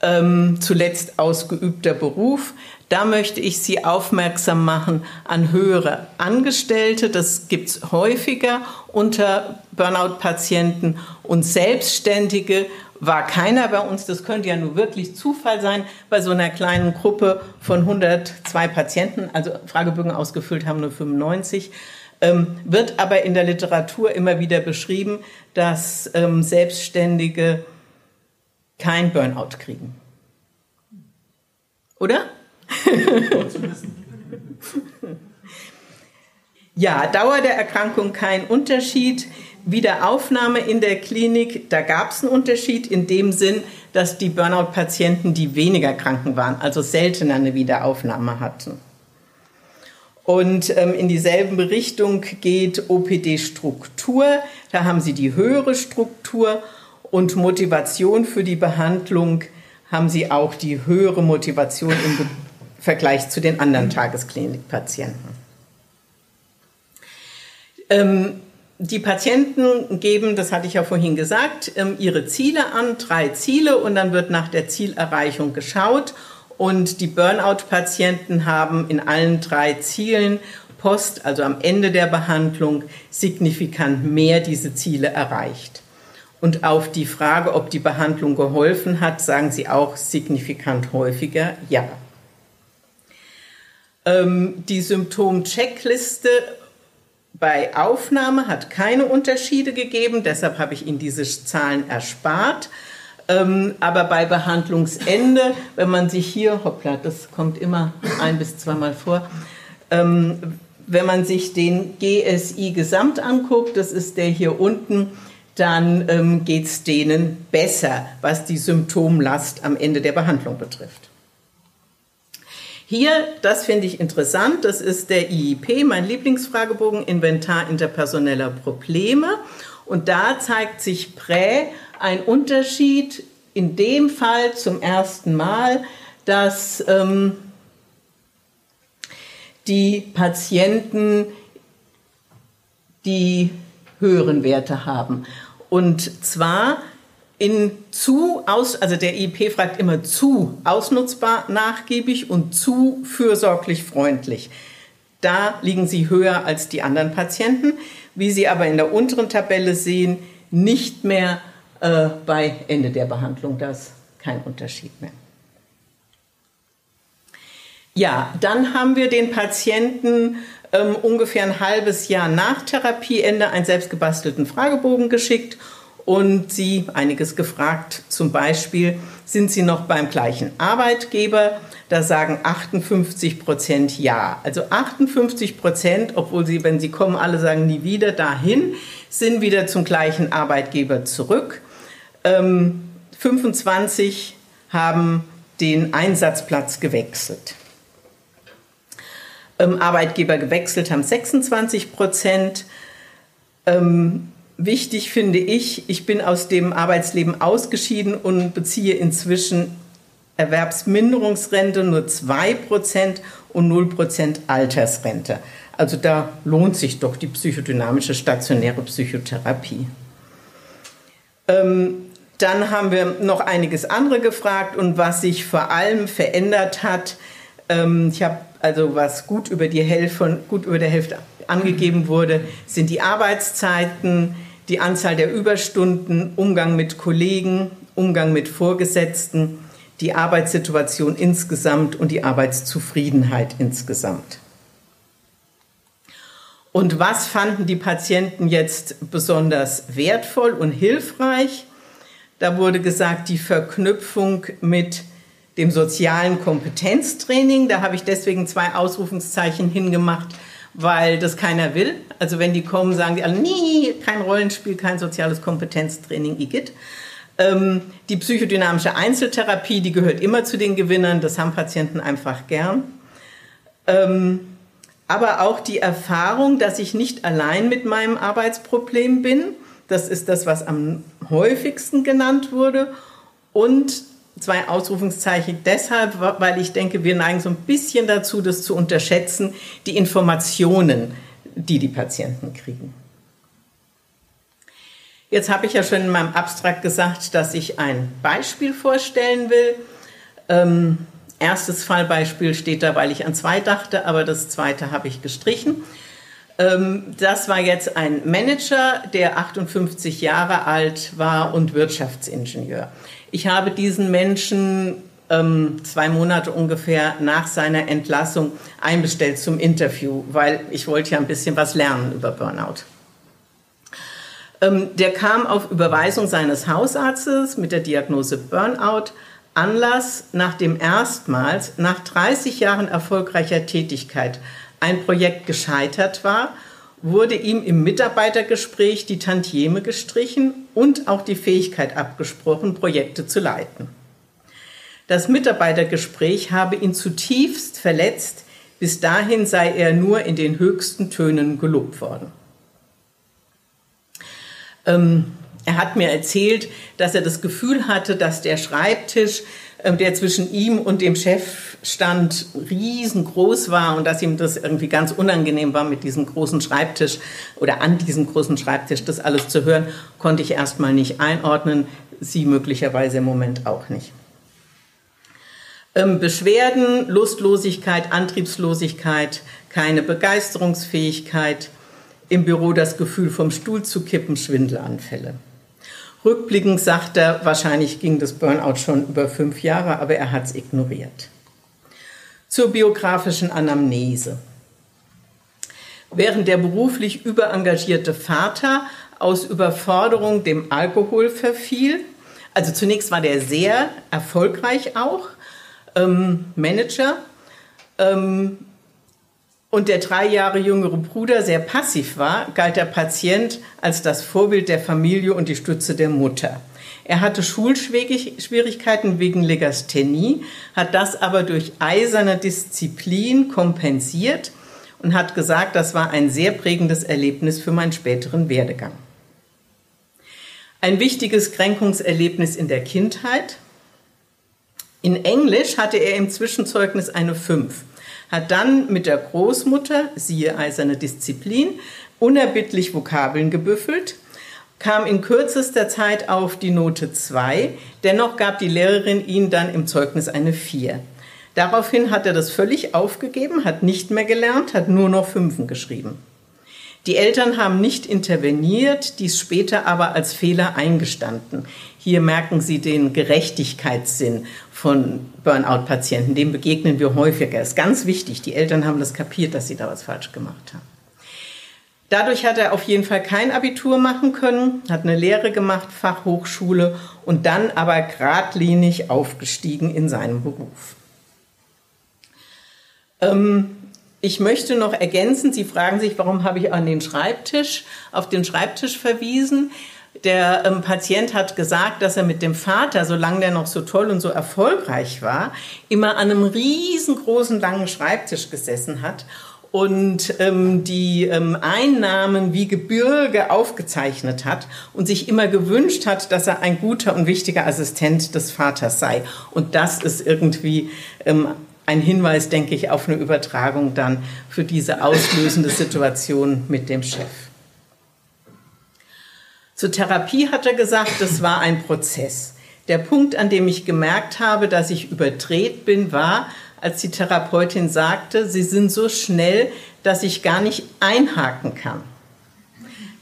Ähm, zuletzt ausgeübter Beruf. Da möchte ich Sie aufmerksam machen an höhere Angestellte. Das gibt es häufiger unter Burnout-Patienten und Selbstständige war keiner bei uns. Das könnte ja nur wirklich Zufall sein bei so einer kleinen Gruppe von 102 Patienten. Also Fragebögen ausgefüllt haben nur 95. Ähm, wird aber in der Literatur immer wieder beschrieben, dass ähm, Selbstständige kein Burnout kriegen. Oder? ja, Dauer der Erkrankung kein Unterschied. Wiederaufnahme in der Klinik, da gab es einen Unterschied in dem Sinn, dass die Burnout-Patienten, die weniger kranken waren, also seltener eine Wiederaufnahme hatten. Und ähm, in dieselbe Richtung geht OPD-Struktur. Da haben Sie die höhere Struktur und Motivation für die Behandlung haben Sie auch die höhere Motivation im Be Vergleich zu den anderen Tagesklinikpatienten. Ähm, die Patienten geben, das hatte ich ja vorhin gesagt, ähm, ihre Ziele an, drei Ziele, und dann wird nach der Zielerreichung geschaut. Und die Burnout-Patienten haben in allen drei Zielen post, also am Ende der Behandlung, signifikant mehr diese Ziele erreicht. Und auf die Frage, ob die Behandlung geholfen hat, sagen sie auch signifikant häufiger ja. Ähm, die Symptom-Checkliste bei Aufnahme hat keine Unterschiede gegeben, deshalb habe ich Ihnen diese Zahlen erspart. Ähm, aber bei Behandlungsende, wenn man sich hier, hoppla, das kommt immer ein bis zweimal vor, ähm, wenn man sich den GSI Gesamt anguckt, das ist der hier unten, dann ähm, geht es denen besser, was die Symptomlast am Ende der Behandlung betrifft. Hier, das finde ich interessant, das ist der IIP, mein Lieblingsfragebogen, Inventar interpersoneller Probleme. Und da zeigt sich Prä ein Unterschied in dem Fall zum ersten Mal, dass ähm, die Patienten die höheren Werte haben. Und zwar in zu aus, also der IP fragt immer zu ausnutzbar nachgiebig und zu fürsorglich freundlich. Da liegen sie höher als die anderen Patienten, wie Sie aber in der unteren Tabelle sehen, nicht mehr äh, bei Ende der Behandlung. Da ist kein Unterschied mehr. Ja, dann haben wir den Patienten ähm, ungefähr ein halbes Jahr nach Therapieende einen selbstgebastelten Fragebogen geschickt und sie einiges gefragt. Zum Beispiel, sind Sie noch beim gleichen Arbeitgeber? Da sagen 58 Prozent ja. Also 58 Prozent, obwohl sie, wenn sie kommen, alle sagen nie wieder dahin, sind wieder zum gleichen Arbeitgeber zurück. Ähm, 25 haben den Einsatzplatz gewechselt. Ähm, Arbeitgeber gewechselt haben 26 Prozent. Ähm, wichtig finde ich, ich bin aus dem Arbeitsleben ausgeschieden und beziehe inzwischen Erwerbsminderungsrente nur 2% und 0% Altersrente. Also da lohnt sich doch die psychodynamische stationäre Psychotherapie. Ähm, dann haben wir noch einiges andere gefragt und was sich vor allem verändert hat. Ähm, ich habe also was gut über die Hälfte, gut über der Hälfte angegeben wurde, sind die Arbeitszeiten, die Anzahl der Überstunden, Umgang mit Kollegen, Umgang mit Vorgesetzten, die Arbeitssituation insgesamt und die Arbeitszufriedenheit insgesamt. Und was fanden die Patienten jetzt besonders wertvoll und hilfreich? Da wurde gesagt, die Verknüpfung mit dem sozialen Kompetenztraining. Da habe ich deswegen zwei Ausrufungszeichen hingemacht, weil das keiner will. Also wenn die kommen, sagen die alle, nie, kein Rollenspiel, kein soziales Kompetenztraining, IGIT. Ähm, die psychodynamische Einzeltherapie, die gehört immer zu den Gewinnern, das haben Patienten einfach gern. Ähm, aber auch die Erfahrung, dass ich nicht allein mit meinem Arbeitsproblem bin. Das ist das, was am häufigsten genannt wurde. Und zwei Ausrufungszeichen deshalb, weil ich denke, wir neigen so ein bisschen dazu, das zu unterschätzen, die Informationen, die die Patienten kriegen. Jetzt habe ich ja schon in meinem Abstrakt gesagt, dass ich ein Beispiel vorstellen will. Ähm, erstes Fallbeispiel steht da, weil ich an zwei dachte, aber das zweite habe ich gestrichen. Ähm, das war jetzt ein Manager, der 58 Jahre alt war und Wirtschaftsingenieur. Ich habe diesen Menschen ähm, zwei Monate ungefähr nach seiner Entlassung einbestellt zum Interview, weil ich wollte ja ein bisschen was lernen über Burnout. Ähm, der kam auf Überweisung seines Hausarztes mit der Diagnose Burnout. Anlass, nachdem erstmals nach 30 Jahren erfolgreicher Tätigkeit ein Projekt gescheitert war, wurde ihm im Mitarbeitergespräch die Tantieme gestrichen und auch die Fähigkeit abgesprochen, Projekte zu leiten. Das Mitarbeitergespräch habe ihn zutiefst verletzt, bis dahin sei er nur in den höchsten Tönen gelobt worden. Ähm, er hat mir erzählt, dass er das Gefühl hatte, dass der Schreibtisch, der zwischen ihm und dem Chef stand, riesengroß war und dass ihm das irgendwie ganz unangenehm war, mit diesem großen Schreibtisch oder an diesem großen Schreibtisch das alles zu hören, konnte ich erstmal nicht einordnen, sie möglicherweise im Moment auch nicht. Ähm, Beschwerden, Lustlosigkeit, Antriebslosigkeit, keine Begeisterungsfähigkeit, im Büro das Gefühl, vom Stuhl zu kippen, Schwindelanfälle. Rückblickend sagt er, wahrscheinlich ging das Burnout schon über fünf Jahre, aber er hat es ignoriert. Zur biografischen Anamnese. Während der beruflich überengagierte Vater aus Überforderung dem Alkohol verfiel, also zunächst war der sehr erfolgreich auch, ähm, Manager, ähm, und der drei Jahre jüngere Bruder sehr passiv war, galt der Patient als das Vorbild der Familie und die Stütze der Mutter. Er hatte Schulschwierigkeiten wegen Legasthenie, hat das aber durch eiserne Disziplin kompensiert und hat gesagt, das war ein sehr prägendes Erlebnis für meinen späteren Werdegang. Ein wichtiges Kränkungserlebnis in der Kindheit. In Englisch hatte er im Zwischenzeugnis eine 5 hat dann mit der Großmutter, siehe eiserne Disziplin, unerbittlich Vokabeln gebüffelt, kam in kürzester Zeit auf die Note 2, dennoch gab die Lehrerin ihm dann im Zeugnis eine 4. Daraufhin hat er das völlig aufgegeben, hat nicht mehr gelernt, hat nur noch Fünfen geschrieben. Die Eltern haben nicht interveniert, dies später aber als Fehler eingestanden. Hier merken Sie den Gerechtigkeitssinn von Burnout-Patienten. Dem begegnen wir häufiger. Ist ganz wichtig. Die Eltern haben das kapiert, dass sie da was falsch gemacht haben. Dadurch hat er auf jeden Fall kein Abitur machen können, hat eine Lehre gemacht, Fachhochschule und dann aber geradlinig aufgestiegen in seinem Beruf. Ähm, ich möchte noch ergänzen, Sie fragen sich, warum habe ich an den Schreibtisch, auf den Schreibtisch verwiesen. Der ähm, Patient hat gesagt, dass er mit dem Vater, solange der noch so toll und so erfolgreich war, immer an einem riesengroßen langen Schreibtisch gesessen hat und ähm, die ähm, Einnahmen wie Gebirge aufgezeichnet hat und sich immer gewünscht hat, dass er ein guter und wichtiger Assistent des Vaters sei. Und das ist irgendwie ähm, ein Hinweis, denke ich, auf eine Übertragung dann für diese auslösende Situation mit dem Chef. Zur Therapie hat er gesagt, das war ein Prozess. Der Punkt, an dem ich gemerkt habe, dass ich überdreht bin, war, als die Therapeutin sagte, Sie sind so schnell, dass ich gar nicht einhaken kann.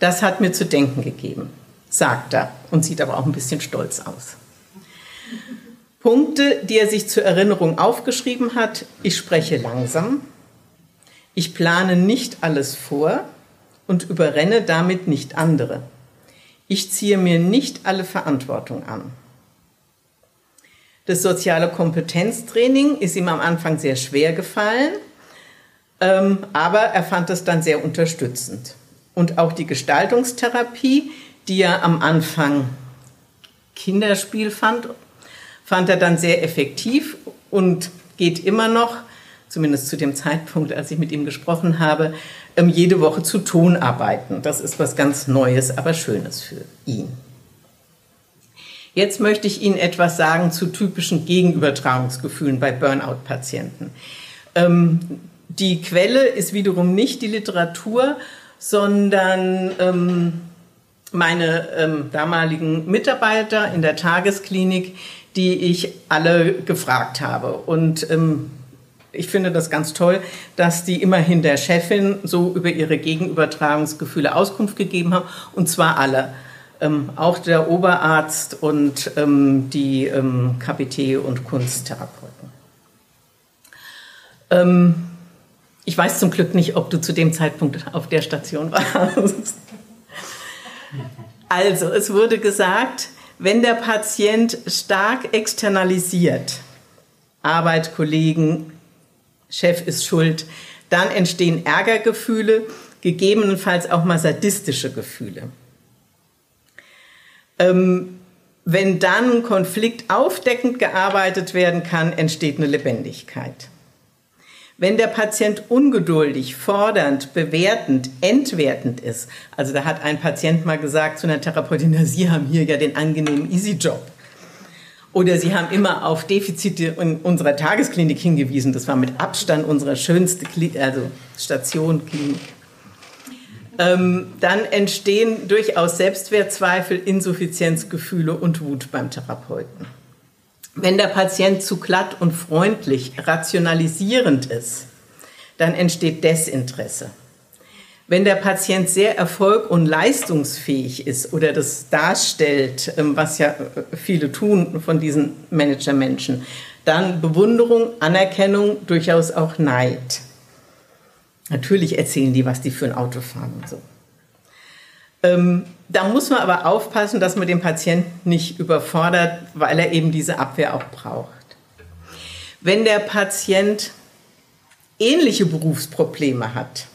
Das hat mir zu denken gegeben, sagt er und sieht aber auch ein bisschen stolz aus. Punkte, die er sich zur Erinnerung aufgeschrieben hat. Ich spreche langsam. Ich plane nicht alles vor und überrenne damit nicht andere. Ich ziehe mir nicht alle Verantwortung an. Das soziale Kompetenztraining ist ihm am Anfang sehr schwer gefallen, ähm, aber er fand es dann sehr unterstützend. Und auch die Gestaltungstherapie, die er am Anfang Kinderspiel fand, fand er dann sehr effektiv und geht immer noch, zumindest zu dem Zeitpunkt, als ich mit ihm gesprochen habe, ähm, jede Woche zu Tonarbeiten. Das ist was ganz Neues, aber Schönes für ihn. Jetzt möchte ich Ihnen etwas sagen zu typischen Gegenübertragungsgefühlen bei Burnout-Patienten. Ähm, die Quelle ist wiederum nicht die Literatur, sondern ähm, meine ähm, damaligen Mitarbeiter in der Tagesklinik, die ich alle gefragt habe. Und ähm, ich finde das ganz toll, dass die immerhin der Chefin so über ihre Gegenübertragungsgefühle Auskunft gegeben haben, und zwar alle. Ähm, auch der Oberarzt und ähm, die ähm, KPT und Kunsttherapeuten. Ähm, ich weiß zum Glück nicht, ob du zu dem Zeitpunkt auf der Station warst. Also, es wurde gesagt, wenn der Patient stark externalisiert, Arbeit, Kollegen, Chef ist schuld, dann entstehen Ärgergefühle, gegebenenfalls auch mal sadistische Gefühle. Ähm, wenn dann Konflikt aufdeckend gearbeitet werden kann, entsteht eine Lebendigkeit. Wenn der Patient ungeduldig, fordernd, bewertend, entwertend ist, also da hat ein Patient mal gesagt zu einer Therapeutin, Sie haben hier ja den angenehmen Easy-Job. Oder Sie haben immer auf Defizite in unserer Tagesklinik hingewiesen. Das war mit Abstand unsere schönste Kli also Station, Klinik ähm, dann entstehen durchaus Selbstwertzweifel, Insuffizienzgefühle und Wut beim Therapeuten. Wenn der Patient zu glatt und freundlich, rationalisierend ist, dann entsteht Desinteresse. Wenn der Patient sehr erfolg- und leistungsfähig ist oder das darstellt, ähm, was ja äh, viele tun von diesen Managermenschen, dann Bewunderung, Anerkennung, durchaus auch Neid. Natürlich erzählen die, was die für ein Auto fahren und so. Ähm, da muss man aber aufpassen, dass man den Patienten nicht überfordert, weil er eben diese Abwehr auch braucht. Wenn der Patient ähnliche Berufsprobleme hat,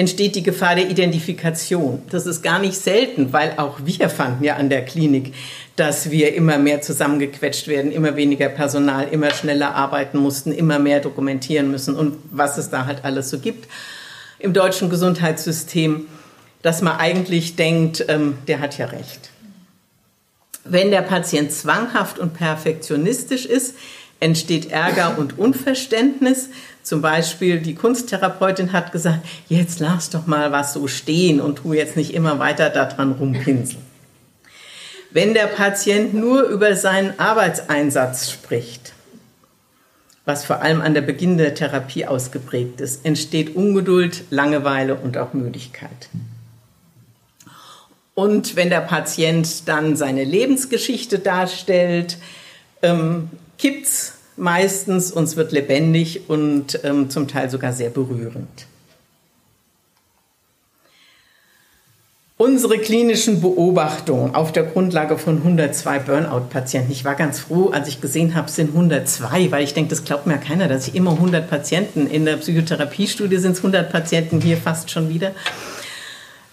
entsteht die Gefahr der Identifikation. Das ist gar nicht selten, weil auch wir fanden ja an der Klinik, dass wir immer mehr zusammengequetscht werden, immer weniger Personal, immer schneller arbeiten mussten, immer mehr dokumentieren müssen und was es da halt alles so gibt im deutschen Gesundheitssystem, dass man eigentlich denkt, ähm, der hat ja recht. Wenn der Patient zwanghaft und perfektionistisch ist, entsteht Ärger und Unverständnis. Zum Beispiel die Kunsttherapeutin hat gesagt, jetzt lass doch mal was so stehen und tu jetzt nicht immer weiter daran rumpinseln. Wenn der Patient nur über seinen Arbeitseinsatz spricht, was vor allem an der Beginn der Therapie ausgeprägt ist, entsteht Ungeduld, Langeweile und auch Müdigkeit. Und wenn der Patient dann seine Lebensgeschichte darstellt, ähm, es meistens und es wird lebendig und ähm, zum Teil sogar sehr berührend. Unsere klinischen Beobachtungen auf der Grundlage von 102 Burnout-Patienten. Ich war ganz froh, als ich gesehen habe, es sind 102, weil ich denke, das glaubt mir keiner, dass ich immer 100 Patienten in der Psychotherapiestudie sind es 100 Patienten hier fast schon wieder.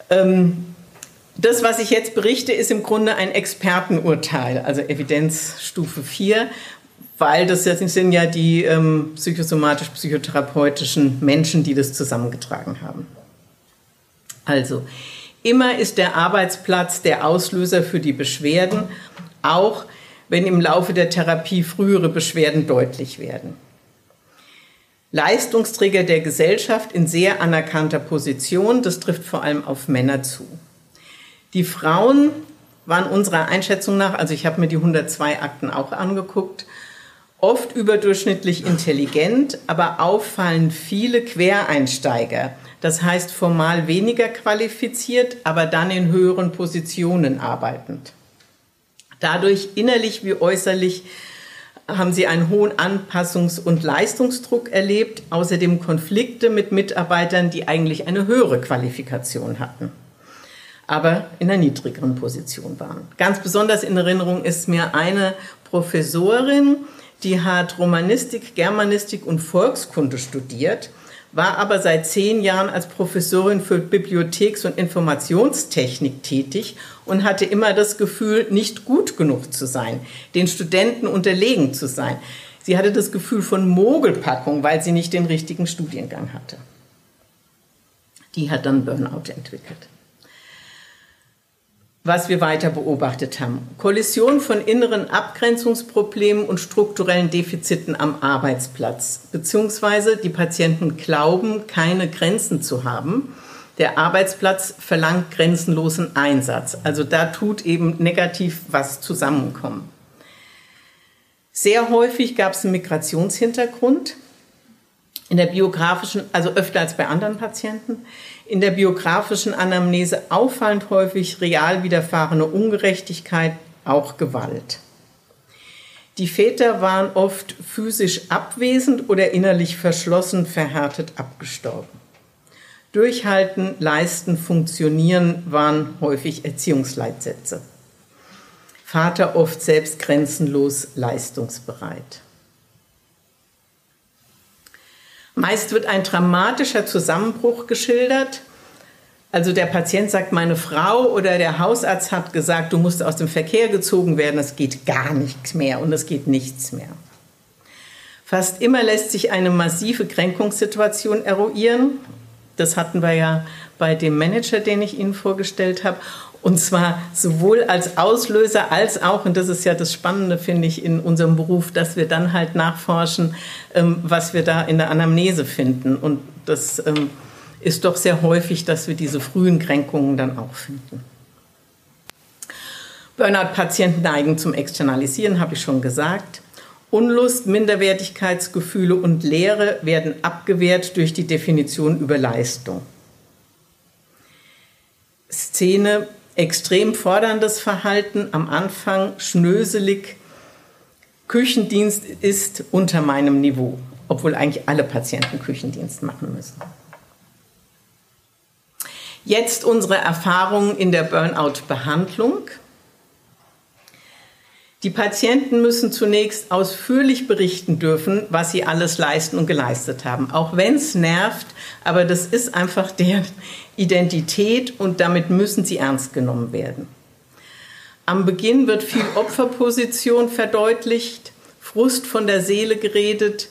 Ähm, das, was ich jetzt berichte, ist im Grunde ein Expertenurteil, also Evidenzstufe 4 weil das sind ja die ähm, psychosomatisch-psychotherapeutischen Menschen, die das zusammengetragen haben. Also, immer ist der Arbeitsplatz der Auslöser für die Beschwerden, auch wenn im Laufe der Therapie frühere Beschwerden deutlich werden. Leistungsträger der Gesellschaft in sehr anerkannter Position, das trifft vor allem auf Männer zu. Die Frauen waren unserer Einschätzung nach, also ich habe mir die 102 Akten auch angeguckt, oft überdurchschnittlich intelligent, aber auffallend viele Quereinsteiger. Das heißt formal weniger qualifiziert, aber dann in höheren Positionen arbeitend. Dadurch innerlich wie äußerlich haben sie einen hohen Anpassungs- und Leistungsdruck erlebt, außerdem Konflikte mit Mitarbeitern, die eigentlich eine höhere Qualifikation hatten. aber in einer niedrigeren Position waren. Ganz besonders in Erinnerung ist mir eine Professorin, die hat Romanistik, Germanistik und Volkskunde studiert, war aber seit zehn Jahren als Professorin für Bibliotheks- und Informationstechnik tätig und hatte immer das Gefühl, nicht gut genug zu sein, den Studenten unterlegen zu sein. Sie hatte das Gefühl von Mogelpackung, weil sie nicht den richtigen Studiengang hatte. Die hat dann Burnout entwickelt was wir weiter beobachtet haben. Kollision von inneren Abgrenzungsproblemen und strukturellen Defiziten am Arbeitsplatz. Beziehungsweise die Patienten glauben, keine Grenzen zu haben. Der Arbeitsplatz verlangt grenzenlosen Einsatz. Also da tut eben negativ was zusammenkommen. Sehr häufig gab es einen Migrationshintergrund in der biografischen, also öfter als bei anderen Patienten in der biografischen Anamnese auffallend häufig real widerfahrene Ungerechtigkeit, auch Gewalt. Die Väter waren oft physisch abwesend oder innerlich verschlossen, verhärtet, abgestorben. Durchhalten, leisten, funktionieren waren häufig Erziehungsleitsätze. Vater oft selbst grenzenlos leistungsbereit. Meist wird ein dramatischer Zusammenbruch geschildert. Also der Patient sagt, meine Frau oder der Hausarzt hat gesagt, du musst aus dem Verkehr gezogen werden, es geht gar nichts mehr und es geht nichts mehr. Fast immer lässt sich eine massive Kränkungssituation eruieren. Das hatten wir ja bei dem Manager, den ich Ihnen vorgestellt habe. Und zwar sowohl als Auslöser als auch, und das ist ja das Spannende, finde ich, in unserem Beruf, dass wir dann halt nachforschen, ähm, was wir da in der Anamnese finden. Und das ähm, ist doch sehr häufig, dass wir diese frühen Kränkungen dann auch finden. Burnout-Patienten neigen zum Externalisieren, habe ich schon gesagt. Unlust, Minderwertigkeitsgefühle und Leere werden abgewehrt durch die Definition über Leistung. Szene extrem forderndes Verhalten, am Anfang schnöselig. Küchendienst ist unter meinem Niveau, obwohl eigentlich alle Patienten Küchendienst machen müssen. Jetzt unsere Erfahrungen in der Burnout-Behandlung. Die Patienten müssen zunächst ausführlich berichten dürfen, was sie alles leisten und geleistet haben. Auch wenn es nervt, aber das ist einfach der Identität und damit müssen sie ernst genommen werden. Am Beginn wird viel Opferposition verdeutlicht, Frust von der Seele geredet.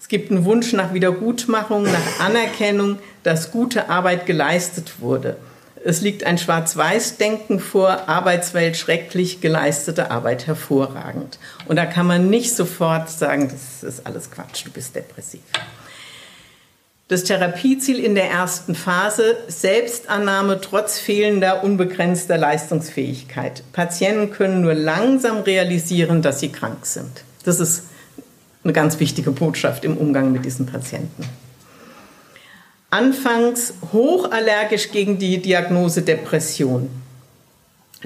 Es gibt einen Wunsch nach Wiedergutmachung, nach Anerkennung, dass gute Arbeit geleistet wurde. Es liegt ein Schwarz-Weiß-Denken vor, Arbeitswelt schrecklich, geleistete Arbeit hervorragend. Und da kann man nicht sofort sagen, das ist alles Quatsch, du bist depressiv. Das Therapieziel in der ersten Phase, Selbstannahme trotz fehlender unbegrenzter Leistungsfähigkeit. Patienten können nur langsam realisieren, dass sie krank sind. Das ist eine ganz wichtige Botschaft im Umgang mit diesen Patienten. Anfangs hochallergisch gegen die Diagnose Depression.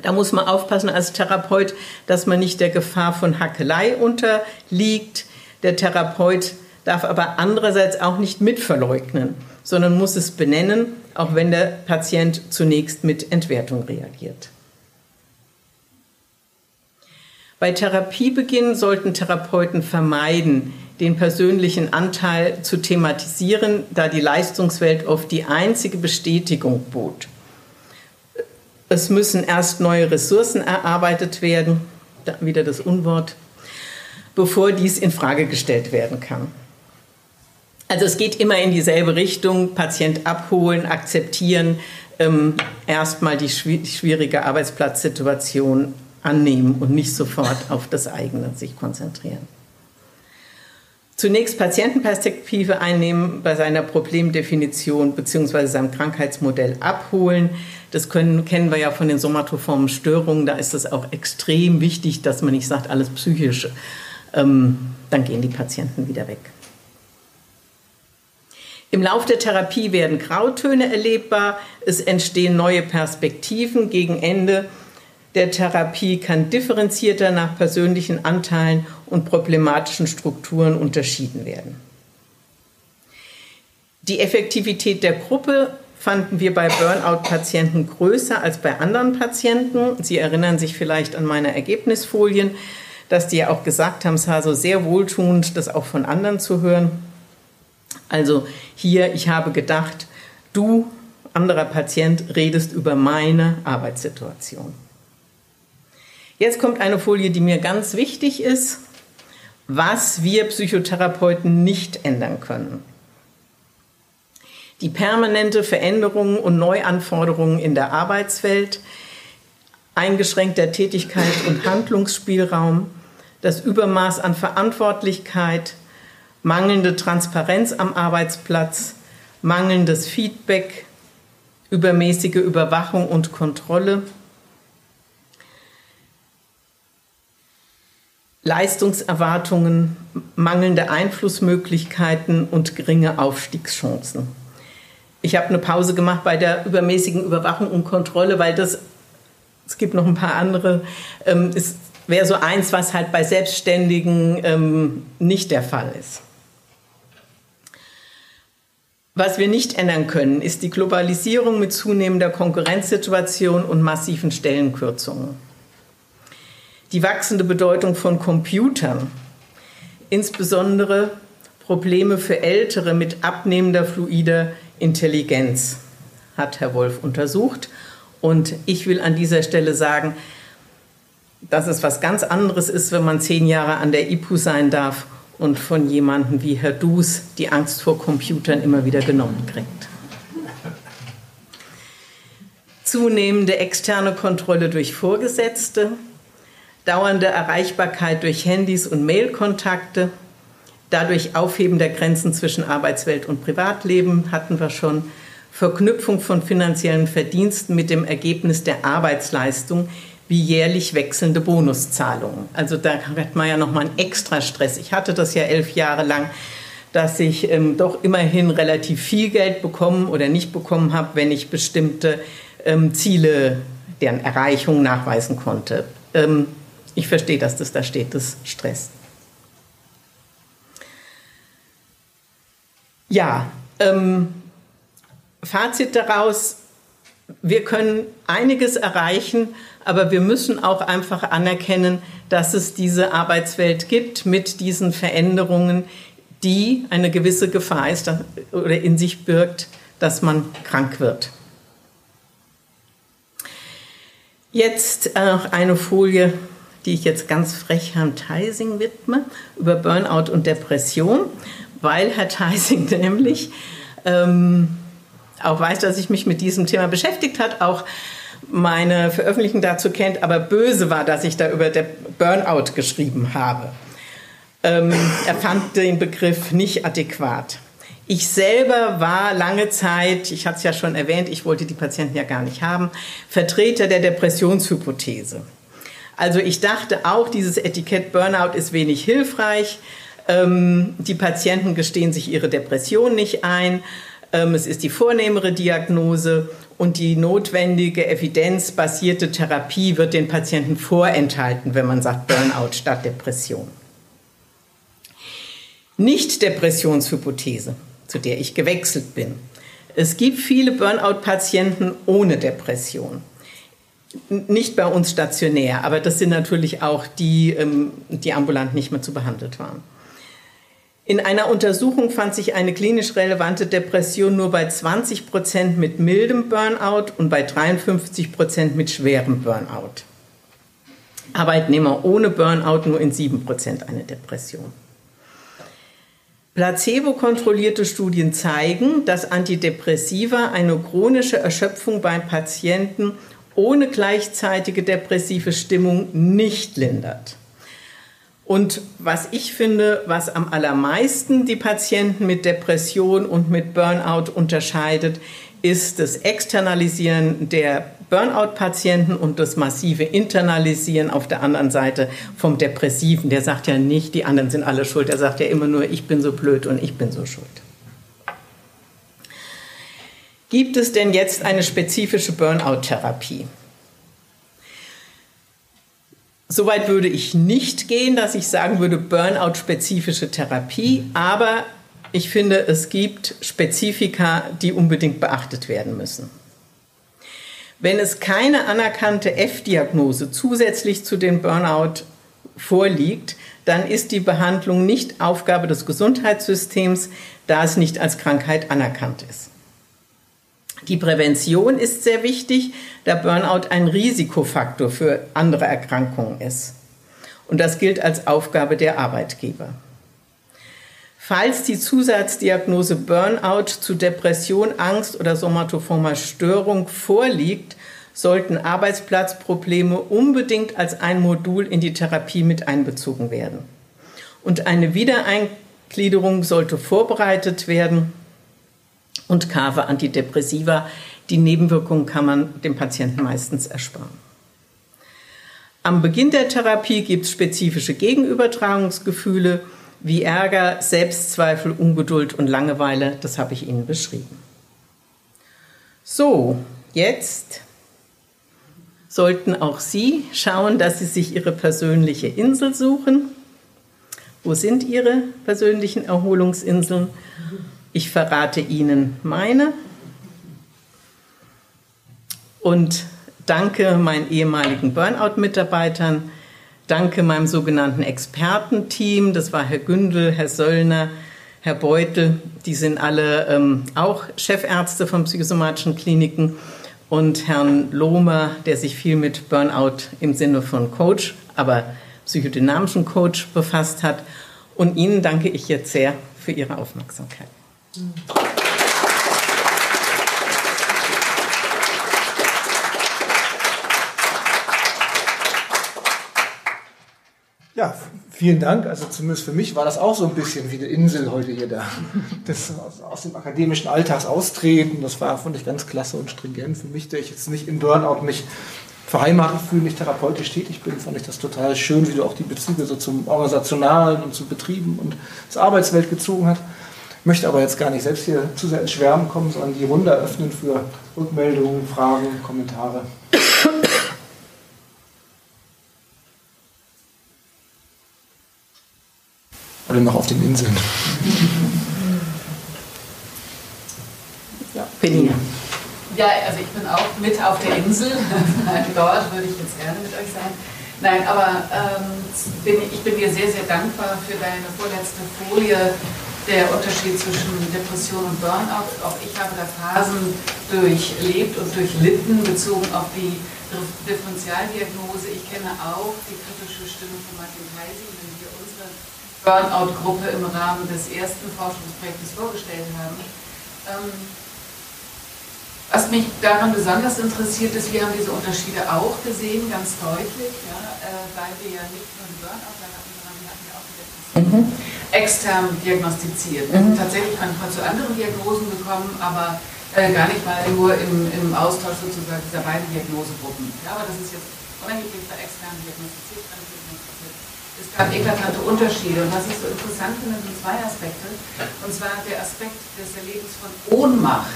Da muss man aufpassen als Therapeut, dass man nicht der Gefahr von Hackelei unterliegt. Der Therapeut darf aber andererseits auch nicht mitverleugnen, sondern muss es benennen, auch wenn der Patient zunächst mit Entwertung reagiert. Bei Therapiebeginn sollten Therapeuten vermeiden, den persönlichen Anteil zu thematisieren, da die Leistungswelt oft die einzige Bestätigung bot. Es müssen erst neue Ressourcen erarbeitet werden, wieder das Unwort, bevor dies in Frage gestellt werden kann. Also es geht immer in dieselbe Richtung, Patient abholen, akzeptieren, ähm, erstmal die schwierige Arbeitsplatzsituation annehmen und nicht sofort auf das eigene sich konzentrieren. Zunächst Patientenperspektive einnehmen, bei seiner Problemdefinition bzw. seinem Krankheitsmodell abholen. Das können, kennen wir ja von den somatoformen Störungen. Da ist es auch extrem wichtig, dass man nicht sagt, alles psychisch. Ähm, dann gehen die Patienten wieder weg. Im Lauf der Therapie werden Grautöne erlebbar, es entstehen neue Perspektiven. Gegen Ende der Therapie kann differenzierter nach persönlichen Anteilen und problematischen Strukturen unterschieden werden. Die Effektivität der Gruppe fanden wir bei Burnout-Patienten größer als bei anderen Patienten. Sie erinnern sich vielleicht an meine Ergebnisfolien, dass die ja auch gesagt haben, es war so sehr wohltuend, das auch von anderen zu hören. Also hier, ich habe gedacht, du, anderer Patient, redest über meine Arbeitssituation. Jetzt kommt eine Folie, die mir ganz wichtig ist, was wir Psychotherapeuten nicht ändern können. Die permanente Veränderung und Neuanforderungen in der Arbeitswelt, eingeschränkter Tätigkeit und Handlungsspielraum, das Übermaß an Verantwortlichkeit, mangelnde Transparenz am Arbeitsplatz, mangelndes Feedback, übermäßige Überwachung und Kontrolle, Leistungserwartungen, mangelnde Einflussmöglichkeiten und geringe Aufstiegschancen. Ich habe eine Pause gemacht bei der übermäßigen Überwachung und Kontrolle, weil das, es gibt noch ein paar andere, ähm, es wäre so eins, was halt bei Selbstständigen ähm, nicht der Fall ist. Was wir nicht ändern können, ist die Globalisierung mit zunehmender Konkurrenzsituation und massiven Stellenkürzungen die wachsende Bedeutung von Computern, insbesondere Probleme für Ältere mit abnehmender fluider Intelligenz, hat Herr Wolf untersucht. Und ich will an dieser Stelle sagen, dass es was ganz anderes ist, wenn man zehn Jahre an der IPU sein darf und von jemandem wie Herr Dus die Angst vor Computern immer wieder genommen kriegt. Zunehmende externe Kontrolle durch Vorgesetzte, dauernde Erreichbarkeit durch Handys und Mailkontakte, dadurch Aufheben der Grenzen zwischen Arbeitswelt und Privatleben hatten wir schon, Verknüpfung von finanziellen Verdiensten mit dem Ergebnis der Arbeitsleistung wie jährlich wechselnde Bonuszahlungen. Also da hat man ja nochmal einen extra Stress. Ich hatte das ja elf Jahre lang, dass ich ähm, doch immerhin relativ viel Geld bekommen oder nicht bekommen habe, wenn ich bestimmte ähm, Ziele, deren Erreichung nachweisen konnte. Ähm, ich verstehe, dass das da steht, das stresst. Ja, ähm, Fazit daraus, wir können einiges erreichen, aber wir müssen auch einfach anerkennen, dass es diese Arbeitswelt gibt mit diesen Veränderungen, die eine gewisse Gefahr ist oder in sich birgt, dass man krank wird. Jetzt noch eine Folie die ich jetzt ganz frech Herrn Theising widme, über Burnout und Depression, weil Herr Theising nämlich ähm, auch weiß, dass ich mich mit diesem Thema beschäftigt hat, auch meine Veröffentlichung dazu kennt, aber böse war, dass ich da über der Burnout geschrieben habe. Ähm, er fand den Begriff nicht adäquat. Ich selber war lange Zeit, ich hatte es ja schon erwähnt, ich wollte die Patienten ja gar nicht haben, Vertreter der Depressionshypothese. Also ich dachte auch, dieses Etikett Burnout ist wenig hilfreich. Ähm, die Patienten gestehen sich ihre Depression nicht ein. Ähm, es ist die vornehmere Diagnose und die notwendige evidenzbasierte Therapie wird den Patienten vorenthalten, wenn man sagt Burnout statt Depression. Nicht-Depressionshypothese, zu der ich gewechselt bin. Es gibt viele Burnout-Patienten ohne Depression nicht bei uns stationär, aber das sind natürlich auch die, ähm, die ambulant nicht mehr zu behandelt waren. In einer Untersuchung fand sich eine klinisch relevante Depression nur bei 20 Prozent mit mildem Burnout und bei 53 Prozent mit schwerem Burnout. Arbeitnehmer ohne Burnout nur in 7 Prozent eine Depression. Placebo-kontrollierte Studien zeigen, dass Antidepressiva eine chronische Erschöpfung beim Patienten ohne gleichzeitige depressive Stimmung nicht lindert. Und was ich finde, was am allermeisten die Patienten mit Depression und mit Burnout unterscheidet, ist das Externalisieren der Burnout-Patienten und das massive Internalisieren auf der anderen Seite vom Depressiven. Der sagt ja nicht, die anderen sind alle schuld. Er sagt ja immer nur, ich bin so blöd und ich bin so schuld. Gibt es denn jetzt eine spezifische Burnout-Therapie? Soweit würde ich nicht gehen, dass ich sagen würde, Burnout-spezifische Therapie, aber Ich finde, es gibt Spezifika, die unbedingt beachtet werden müssen. Wenn es keine anerkannte F-Diagnose zusätzlich zu dem Burnout vorliegt, dann ist die Behandlung nicht Aufgabe des Gesundheitssystems, da es nicht als Krankheit anerkannt ist. Die Prävention ist sehr wichtig, da Burnout ein Risikofaktor für andere Erkrankungen ist. Und das gilt als Aufgabe der Arbeitgeber. Falls die Zusatzdiagnose Burnout zu Depression, Angst oder somatoformer Störung vorliegt, sollten Arbeitsplatzprobleme unbedingt als ein Modul in die Therapie mit einbezogen werden. Und eine Wiedereingliederung sollte vorbereitet werden und Kave Antidepressiva. Die Nebenwirkungen kann man dem Patienten meistens ersparen. Am Beginn der Therapie gibt es spezifische Gegenübertragungsgefühle wie Ärger, Selbstzweifel, Ungeduld und Langeweile. Das habe ich Ihnen beschrieben. So, jetzt sollten auch Sie schauen, dass Sie sich Ihre persönliche Insel suchen. Wo sind Ihre persönlichen Erholungsinseln? Ich verrate Ihnen meine. Und danke meinen ehemaligen Burnout-Mitarbeitern, danke meinem sogenannten Expertenteam, das war Herr Gündel, Herr Söllner, Herr Beutel, die sind alle ähm, auch Chefärzte von psychosomatischen Kliniken. Und Herrn Lohmer, der sich viel mit Burnout im Sinne von Coach, aber psychodynamischen Coach befasst hat. Und Ihnen danke ich jetzt sehr für Ihre Aufmerksamkeit. Ja, vielen Dank. Also zumindest für mich war das auch so ein bisschen wie eine Insel heute hier da. Das aus dem akademischen Alltags austreten, das war, fand ich ganz klasse und stringent. Für mich, der ich jetzt nicht im Burnout mich verheimatet fühle, nicht therapeutisch tätig bin, fand ich das total schön, wie du auch die Bezüge so zum Organisationalen und zu Betrieben und zur Arbeitswelt gezogen hast möchte aber jetzt gar nicht selbst hier zu sehr ins Schwärmen kommen, sondern die Runde eröffnen für Rückmeldungen, Fragen, Kommentare. Oder noch auf den Inseln. Ja, Penina. Ja, also ich bin auch mit auf der Insel. Dort würde ich jetzt gerne mit euch sein. Nein, aber ähm, bin, ich bin dir sehr, sehr dankbar für deine vorletzte Folie, der Unterschied zwischen Depression und Burnout. Auch ich habe da Phasen durchlebt und durchlitten, bezogen auf die Differentialdiagnose. Ich kenne auch die kritische Stimme von Martin Heising, wenn wir unsere Burnout-Gruppe im Rahmen des ersten Forschungsprojektes vorgestellt haben. Ähm, was mich daran besonders interessiert ist, wir haben diese Unterschiede auch gesehen, ganz deutlich, ja, äh, weil wir ja nicht nur einen Burnout sondern wir hatten ja auch die Depression. Mhm extern diagnostiziert. Sind tatsächlich manchmal zu anderen Diagnosen gekommen, aber äh, gar nicht mal nur im, im Austausch sozusagen dieser beiden Diagnosegruppen. Ja, aber das ist jetzt unabhängig von extern diagnostiziert, es gab eklatante Unterschiede. Und was ich so interessant finde, sind zwei Aspekte. Und zwar der Aspekt des Erlebens von Ohnmacht.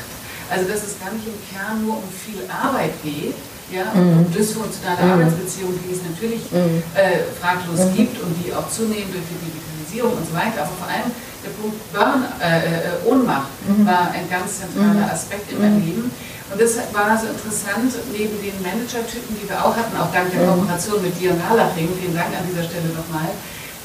Also dass es gar nicht im Kern nur um viel Arbeit geht, ja, mhm. um dysfunktionale mhm. Arbeitsbeziehungen, die es natürlich mhm. äh, fraglos mhm. gibt und die auch zunehmend durch die Digitalisierung und so weiter, aber vor allem der Punkt Burn, äh, äh Ohnmacht mhm. war ein ganz zentraler mhm. Aspekt in meinem Leben. Und das war so interessant, neben den Managertypen, die wir auch hatten, auch dank der Kooperation mit dir und Halaching, vielen Dank an dieser Stelle nochmal,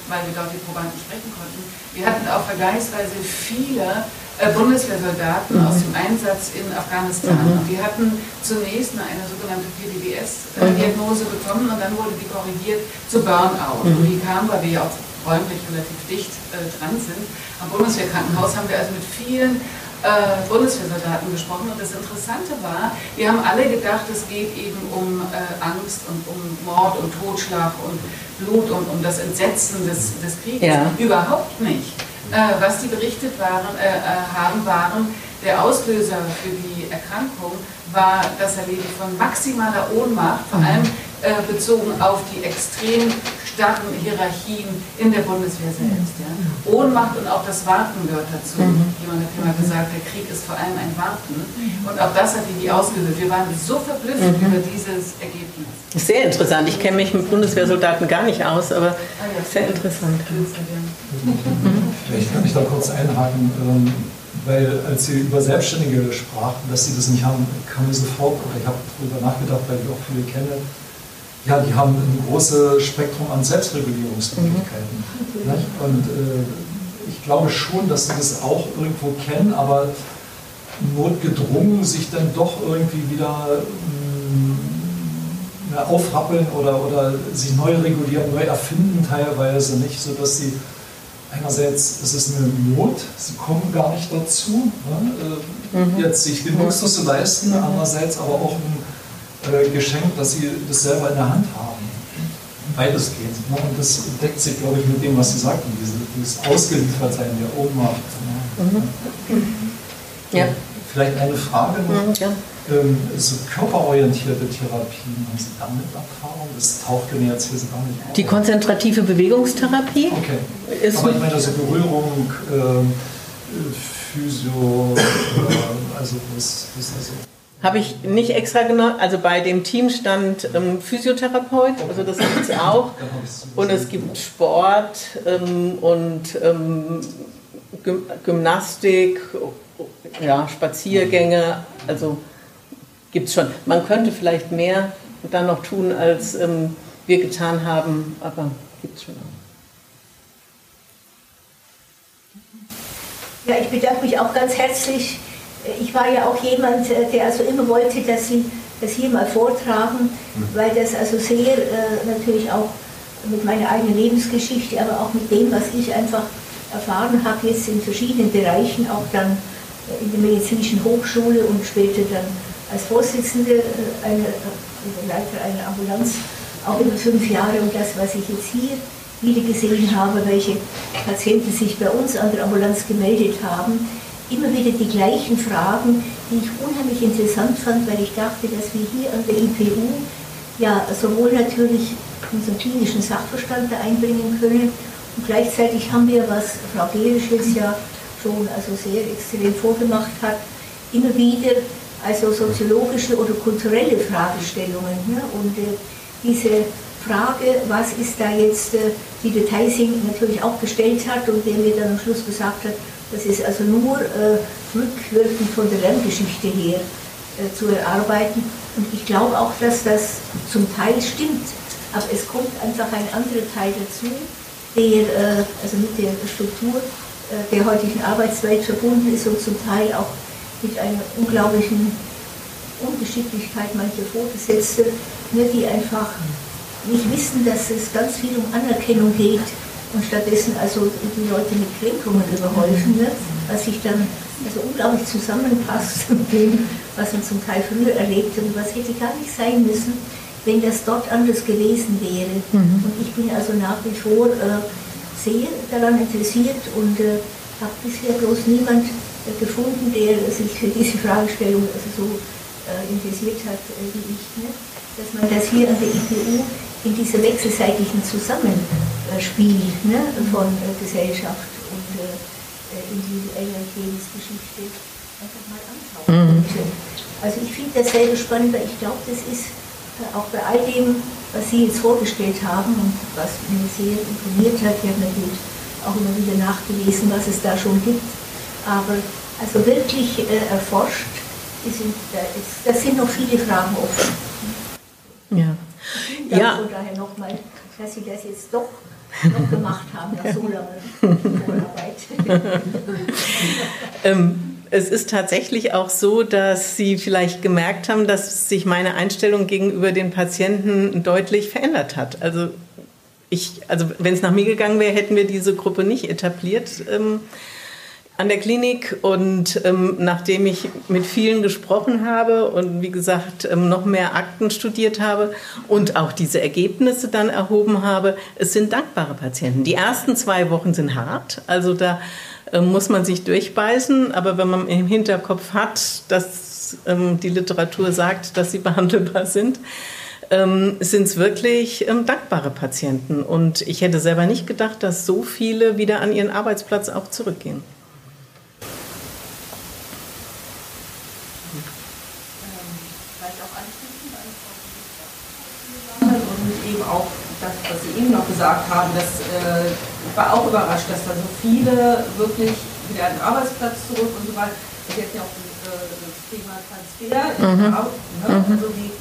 weil wir dort die Probanden sprechen konnten. Wir hatten auch vergleichsweise viele Bundeswehrsoldaten mhm. aus dem Einsatz in Afghanistan. Mhm. Und die hatten zunächst eine sogenannte PDBS-Diagnose mhm. bekommen und dann wurde die korrigiert zu Burnout. Mhm. Und die kam, weil wir ja auch räumlich relativ dicht äh, dran sind. Am Bundeswehrkrankenhaus haben wir also mit vielen äh, Bundeswehrsoldaten gesprochen und das Interessante war, wir haben alle gedacht, es geht eben um äh, Angst und um Mord und Totschlag und Blut und um das Entsetzen des, des Krieges. Ja. Überhaupt nicht. Äh, was die berichtet waren, äh, äh, haben, waren, der Auslöser für die Erkrankung war das Erleben von maximaler Ohnmacht, vor allem äh, bezogen auf die extrem starken Hierarchien in der Bundeswehr selbst. Ja. Ohnmacht und auch das Warten gehört dazu. Mhm. Jemand hat immer gesagt, der Krieg ist vor allem ein Warten. Und auch das hat die ausgelöst. Wir waren so verblüfft mhm. über dieses Ergebnis. Sehr interessant. Ich kenne mich mit Bundeswehrsoldaten gar nicht aus, aber ah, sehr interessant. Vielleicht kann ich da kurz einhaken. Ähm, weil als Sie über Selbstständige sprachen, dass Sie das nicht haben, kam mir sofort, oder ich habe darüber nachgedacht, weil ich auch viele kenne, ja, die haben ein großes Spektrum an Selbstregulierungsmöglichkeiten. Mhm. Und äh, ich glaube schon, dass sie das auch irgendwo kennen, aber notgedrungen sich dann doch irgendwie wieder mh, mm, aufrappeln oder, oder sich neu regulieren, neu erfinden teilweise nicht, sodass sie einerseits ist es eine Not, sie kommen gar nicht dazu, ne, äh, mhm. jetzt sich den Luxus zu leisten, andererseits aber auch ein äh, geschenkt, dass sie das selber in der Hand haben. Beides geht. Ne? Und das deckt sich, glaube ich, mit dem, was Sie sagten, diese, dieses Ausgeliefertsein der Ohnmacht. Ne? Mhm. Ja. Vielleicht eine Frage noch. Mhm, ja. Ähm, so körperorientierte Therapien, haben Sie damit Erfahrung? Das taucht mir jetzt hier so gar nicht auf. Die konzentrative Bewegungstherapie? Okay. Ist Aber ich meine, also Berührung, äh, Physio, äh, also was, was also. Habe ich nicht extra genommen. Also bei dem Team stand ähm, Physiotherapeut, also das gibt es auch. Und es gibt Sport ähm, und ähm, Gymnastik, ja, Spaziergänge. Also gibt es schon. Man könnte vielleicht mehr dann noch tun, als ähm, wir getan haben, aber gibt es schon auch. Ja, ich bedanke mich auch ganz herzlich ich war ja auch jemand, äh, der also immer wollte, dass Sie das hier mal vortragen, mhm. weil das also sehr äh, natürlich auch mit meiner eigenen Lebensgeschichte, aber auch mit dem, was ich einfach erfahren habe, jetzt in verschiedenen Bereichen, auch dann äh, in der medizinischen Hochschule und später dann als Vorsitzende äh, einer, Leiter einer Ambulanz, auch über fünf Jahre und das, was ich jetzt hier wieder gesehen habe, welche Patienten sich bei uns an der Ambulanz gemeldet haben, immer wieder die gleichen Fragen, die ich unheimlich interessant fand, weil ich dachte, dass wir hier an der IPU ja sowohl natürlich unseren klinischen Sachverstand da einbringen können. Und gleichzeitig haben wir, was Frau Gerisch jetzt ja schon also sehr exzellent vorgemacht hat, immer wieder also soziologische oder kulturelle Fragestellungen. Ne? Und äh, diese Frage, was ist da jetzt, äh, die der Theising natürlich auch gestellt hat und der mir dann am Schluss gesagt hat, das ist also nur äh, rückwirkend von der Lerngeschichte her äh, zu erarbeiten. Und ich glaube auch, dass das zum Teil stimmt. Aber es kommt einfach ein anderer Teil dazu, der äh, also mit der Struktur äh, der heutigen Arbeitswelt verbunden ist und zum Teil auch mit einer unglaublichen Ungeschicklichkeit mancher Vorgesetzte, ne, die einfach nicht wissen, dass es ganz viel um Anerkennung geht und stattdessen also die Leute mit Kränkungen überhäufen wird, was sich dann also unglaublich zusammenpasst mit dem, was man zum Teil früher erlebt und was hätte gar nicht sein müssen, wenn das dort anders gewesen wäre. Mhm. Und ich bin also nach wie vor äh, sehr daran interessiert und äh, habe bisher bloß niemand gefunden, der sich für diese Fragestellung also so äh, interessiert hat äh, wie ich. Ne? Dass man das hier an der IPU in dieser wechselseitigen Zusammenspiel ne, von äh, Gesellschaft und äh, individueller Lebensgeschichte einfach mal anschauen könnte. Mhm. Also ich finde das selber spannend, weil ich glaube, das ist äh, auch bei all dem, was Sie jetzt vorgestellt haben und was mir sehr imponiert hat, ich habe natürlich auch immer wieder nachgelesen, was es da schon gibt, aber also wirklich äh, erforscht, sind, das sind noch viele Fragen offen. Ja. Dank ja. von daher nochmal, dass Sie das jetzt doch noch gemacht haben nach so langer Vorarbeit. ähm, es ist tatsächlich auch so, dass Sie vielleicht gemerkt haben, dass sich meine Einstellung gegenüber den Patienten deutlich verändert hat. Also ich, also wenn es nach mir gegangen wäre, hätten wir diese Gruppe nicht etabliert. Ähm, an der Klinik und ähm, nachdem ich mit vielen gesprochen habe und wie gesagt ähm, noch mehr Akten studiert habe und auch diese Ergebnisse dann erhoben habe, es sind dankbare Patienten. Die ersten zwei Wochen sind hart, also da äh, muss man sich durchbeißen, aber wenn man im Hinterkopf hat, dass ähm, die Literatur sagt, dass sie behandelbar sind, ähm, sind es wirklich ähm, dankbare Patienten. Und ich hätte selber nicht gedacht, dass so viele wieder an ihren Arbeitsplatz auch zurückgehen. Und eben auch das, was Sie eben noch gesagt haben, das äh, ich war auch überrascht, dass da so viele wirklich wieder an den Arbeitsplatz zurück und so weiter. Das ist jetzt ja auch äh, das Thema Transfer. Mhm. Arbeit, ne? mhm. Also wie,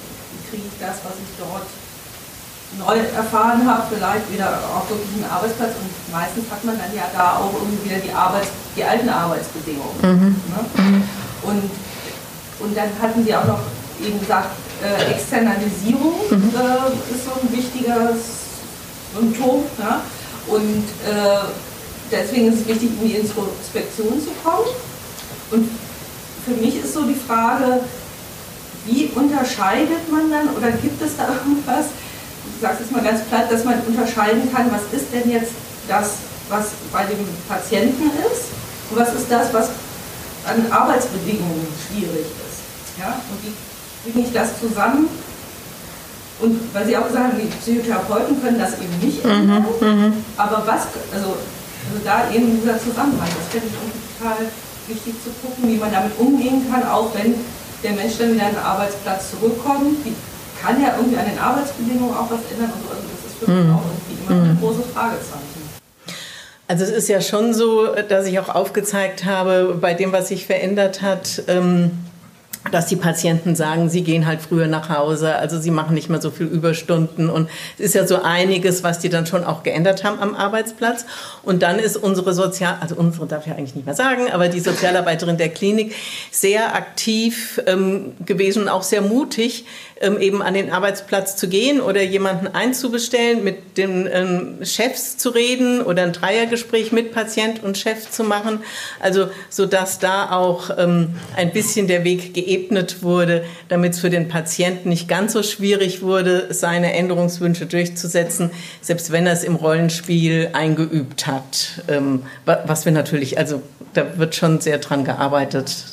kriege ich das, was ich dort neu erfahren habe, vielleicht wieder auf wirklich einen Arbeitsplatz und meistens hat man dann ja da auch irgendwie wieder die, Arbeits-, die alten Arbeitsbedingungen. Mhm. Ne? Mhm. Und, und dann hatten sie auch noch eben gesagt, äh, Externalisierung mhm. äh, ist so ein wichtiges Symptom. Ne? Und äh, deswegen ist es wichtig, in die Introspektion zu kommen. Und für mich ist so die Frage, wie unterscheidet man dann oder gibt es da irgendwas, ich sage es jetzt mal ganz platt, dass man unterscheiden kann, was ist denn jetzt das, was bei dem Patienten ist und was ist das, was an Arbeitsbedingungen schwierig ist. Ja? Und wie bringe ich das zusammen? Und weil Sie auch gesagt haben, die Psychotherapeuten können das eben nicht mhm, ändern, mhm, aber was, also, also da eben dieser Zusammenhang, das finde ich total wichtig zu gucken, wie man damit umgehen kann, auch wenn der Mensch dann wieder an den Arbeitsplatz zurückkommt. Die kann ja irgendwie an den Arbeitsbedingungen auch was ändern und so. Also das ist für mich mhm. auch irgendwie immer ein mhm. großes Fragezeichen. Also es ist ja schon so, dass ich auch aufgezeigt habe, bei dem, was sich verändert hat, ähm, dass die Patienten sagen, sie gehen halt früher nach Hause, also sie machen nicht mehr so viel Überstunden und es ist ja so einiges, was die dann schon auch geändert haben am Arbeitsplatz. Und dann ist unsere Sozial, also unsere darf ich eigentlich nicht mehr sagen, aber die Sozialarbeiterin der Klinik sehr aktiv ähm, gewesen und auch sehr mutig, ähm, eben an den Arbeitsplatz zu gehen oder jemanden einzubestellen, mit den ähm, Chefs zu reden oder ein Dreiergespräch mit Patient und Chef zu machen. Also so dass da auch ähm, ein bisschen der Weg geebnet wurde, damit es für den Patienten nicht ganz so schwierig wurde, seine Änderungswünsche durchzusetzen, selbst wenn er es im Rollenspiel eingeübt hat. Ähm, was wir natürlich, also da wird schon sehr dran gearbeitet.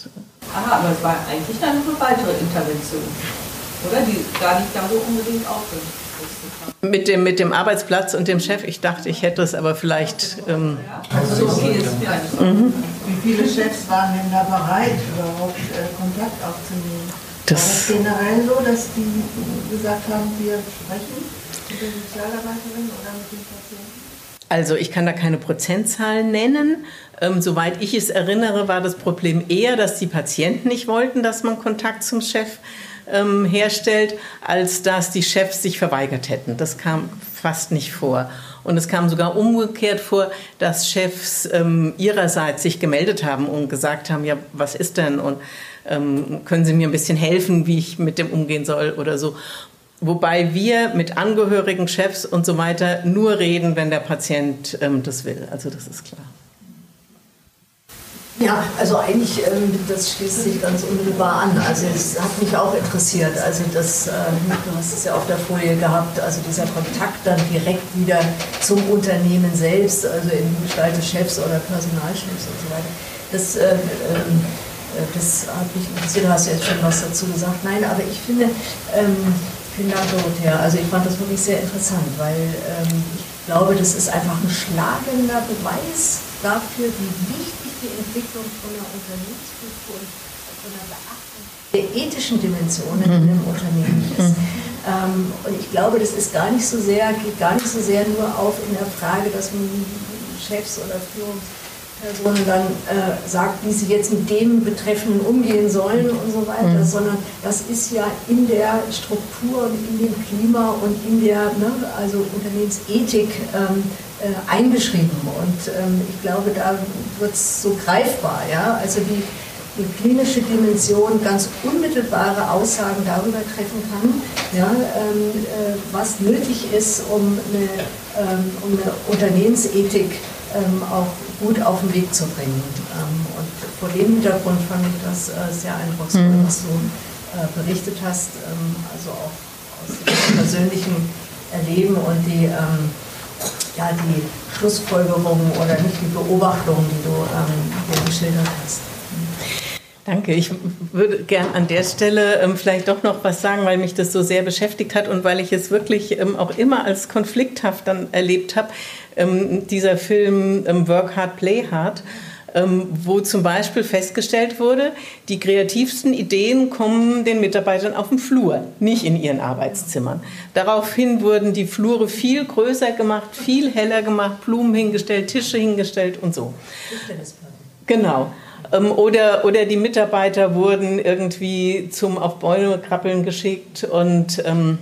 Aha, aber es war eigentlich dann eine weitere Intervention oder? Die gar nicht da so unbedingt aufgerichtet mit dem, mit dem Arbeitsplatz und dem Chef. Ich dachte, ich hätte es aber vielleicht. Ähm also, okay, mhm. Wie viele Chefs waren denn da bereit, überhaupt äh, Kontakt aufzunehmen? Das War das generell so, dass die gesagt haben, wir sprechen mit der Sozialarbeiterin oder mit dem Patienten? Also ich kann da keine Prozentzahlen nennen. Ähm, soweit ich es erinnere, war das Problem eher, dass die Patienten nicht wollten, dass man Kontakt zum Chef ähm, herstellt, als dass die Chefs sich verweigert hätten. Das kam fast nicht vor. Und es kam sogar umgekehrt vor, dass Chefs ähm, ihrerseits sich gemeldet haben und gesagt haben, ja, was ist denn und ähm, können Sie mir ein bisschen helfen, wie ich mit dem umgehen soll oder so. Wobei wir mit Angehörigen, Chefs und so weiter nur reden, wenn der Patient ähm, das will. Also das ist klar. Ja, also eigentlich, ähm, das schließt sich ganz unmittelbar an. Also es hat mich auch interessiert. Also das, äh, du hast es ja auf der Folie gehabt, also dieser Kontakt dann direkt wieder zum Unternehmen selbst, also in Gestalt des Chefs oder Personalchefs und so weiter. Das, äh, ähm, äh, das hat mich interessiert, du hast ja jetzt schon was dazu gesagt. Nein, aber ich finde, ähm, vielen Dank, Dorothea. Also ich fand das wirklich sehr interessant, weil ähm, ich glaube, das ist einfach ein schlagender Beweis dafür, wie wichtig die Entwicklung von einer Unternehmenskultur und von einer Beachtung der ethischen Dimensionen mhm. in einem Unternehmen ist. Mhm. Ähm, und ich glaube, das ist gar nicht so sehr, geht gar nicht so sehr nur auf in der Frage, dass man Chefs oder Führungspersonen dann äh, sagt, wie sie jetzt mit dem Betreffenden umgehen sollen und so weiter, mhm. sondern das ist ja in der Struktur und in dem Klima und in der ne, also Unternehmensethik ähm, äh, eingeschrieben. Und ähm, ich glaube, da wird es so greifbar. Ja? Also die, die klinische Dimension ganz unmittelbare Aussagen darüber treffen kann, ja, ähm, äh, was nötig ist, um eine, ähm, um eine Unternehmensethik ähm, auch gut auf den Weg zu bringen. Ähm, und vor dem Hintergrund fand ich das äh, sehr eindrucksvoll, mhm. was du äh, berichtet hast, ähm, also auch aus dem persönlichen Erleben und die ja, die Schlussfolgerungen oder nicht die Beobachtungen, die du ähm, hier geschildert hast. Danke. Ich würde gern an der Stelle ähm, vielleicht doch noch was sagen, weil mich das so sehr beschäftigt hat und weil ich es wirklich ähm, auch immer als konflikthaft dann erlebt habe. Ähm, dieser Film ähm, Work Hard, Play Hard, ähm, wo zum Beispiel festgestellt wurde, die kreativsten Ideen kommen den Mitarbeitern auf dem Flur, nicht in ihren Arbeitszimmern. Daraufhin wurden die Flure viel größer gemacht, viel heller gemacht, Blumen hingestellt, Tische hingestellt und so. Genau. Ähm, oder, oder die Mitarbeiter wurden irgendwie zum auf Bäume krabbeln geschickt und ähm,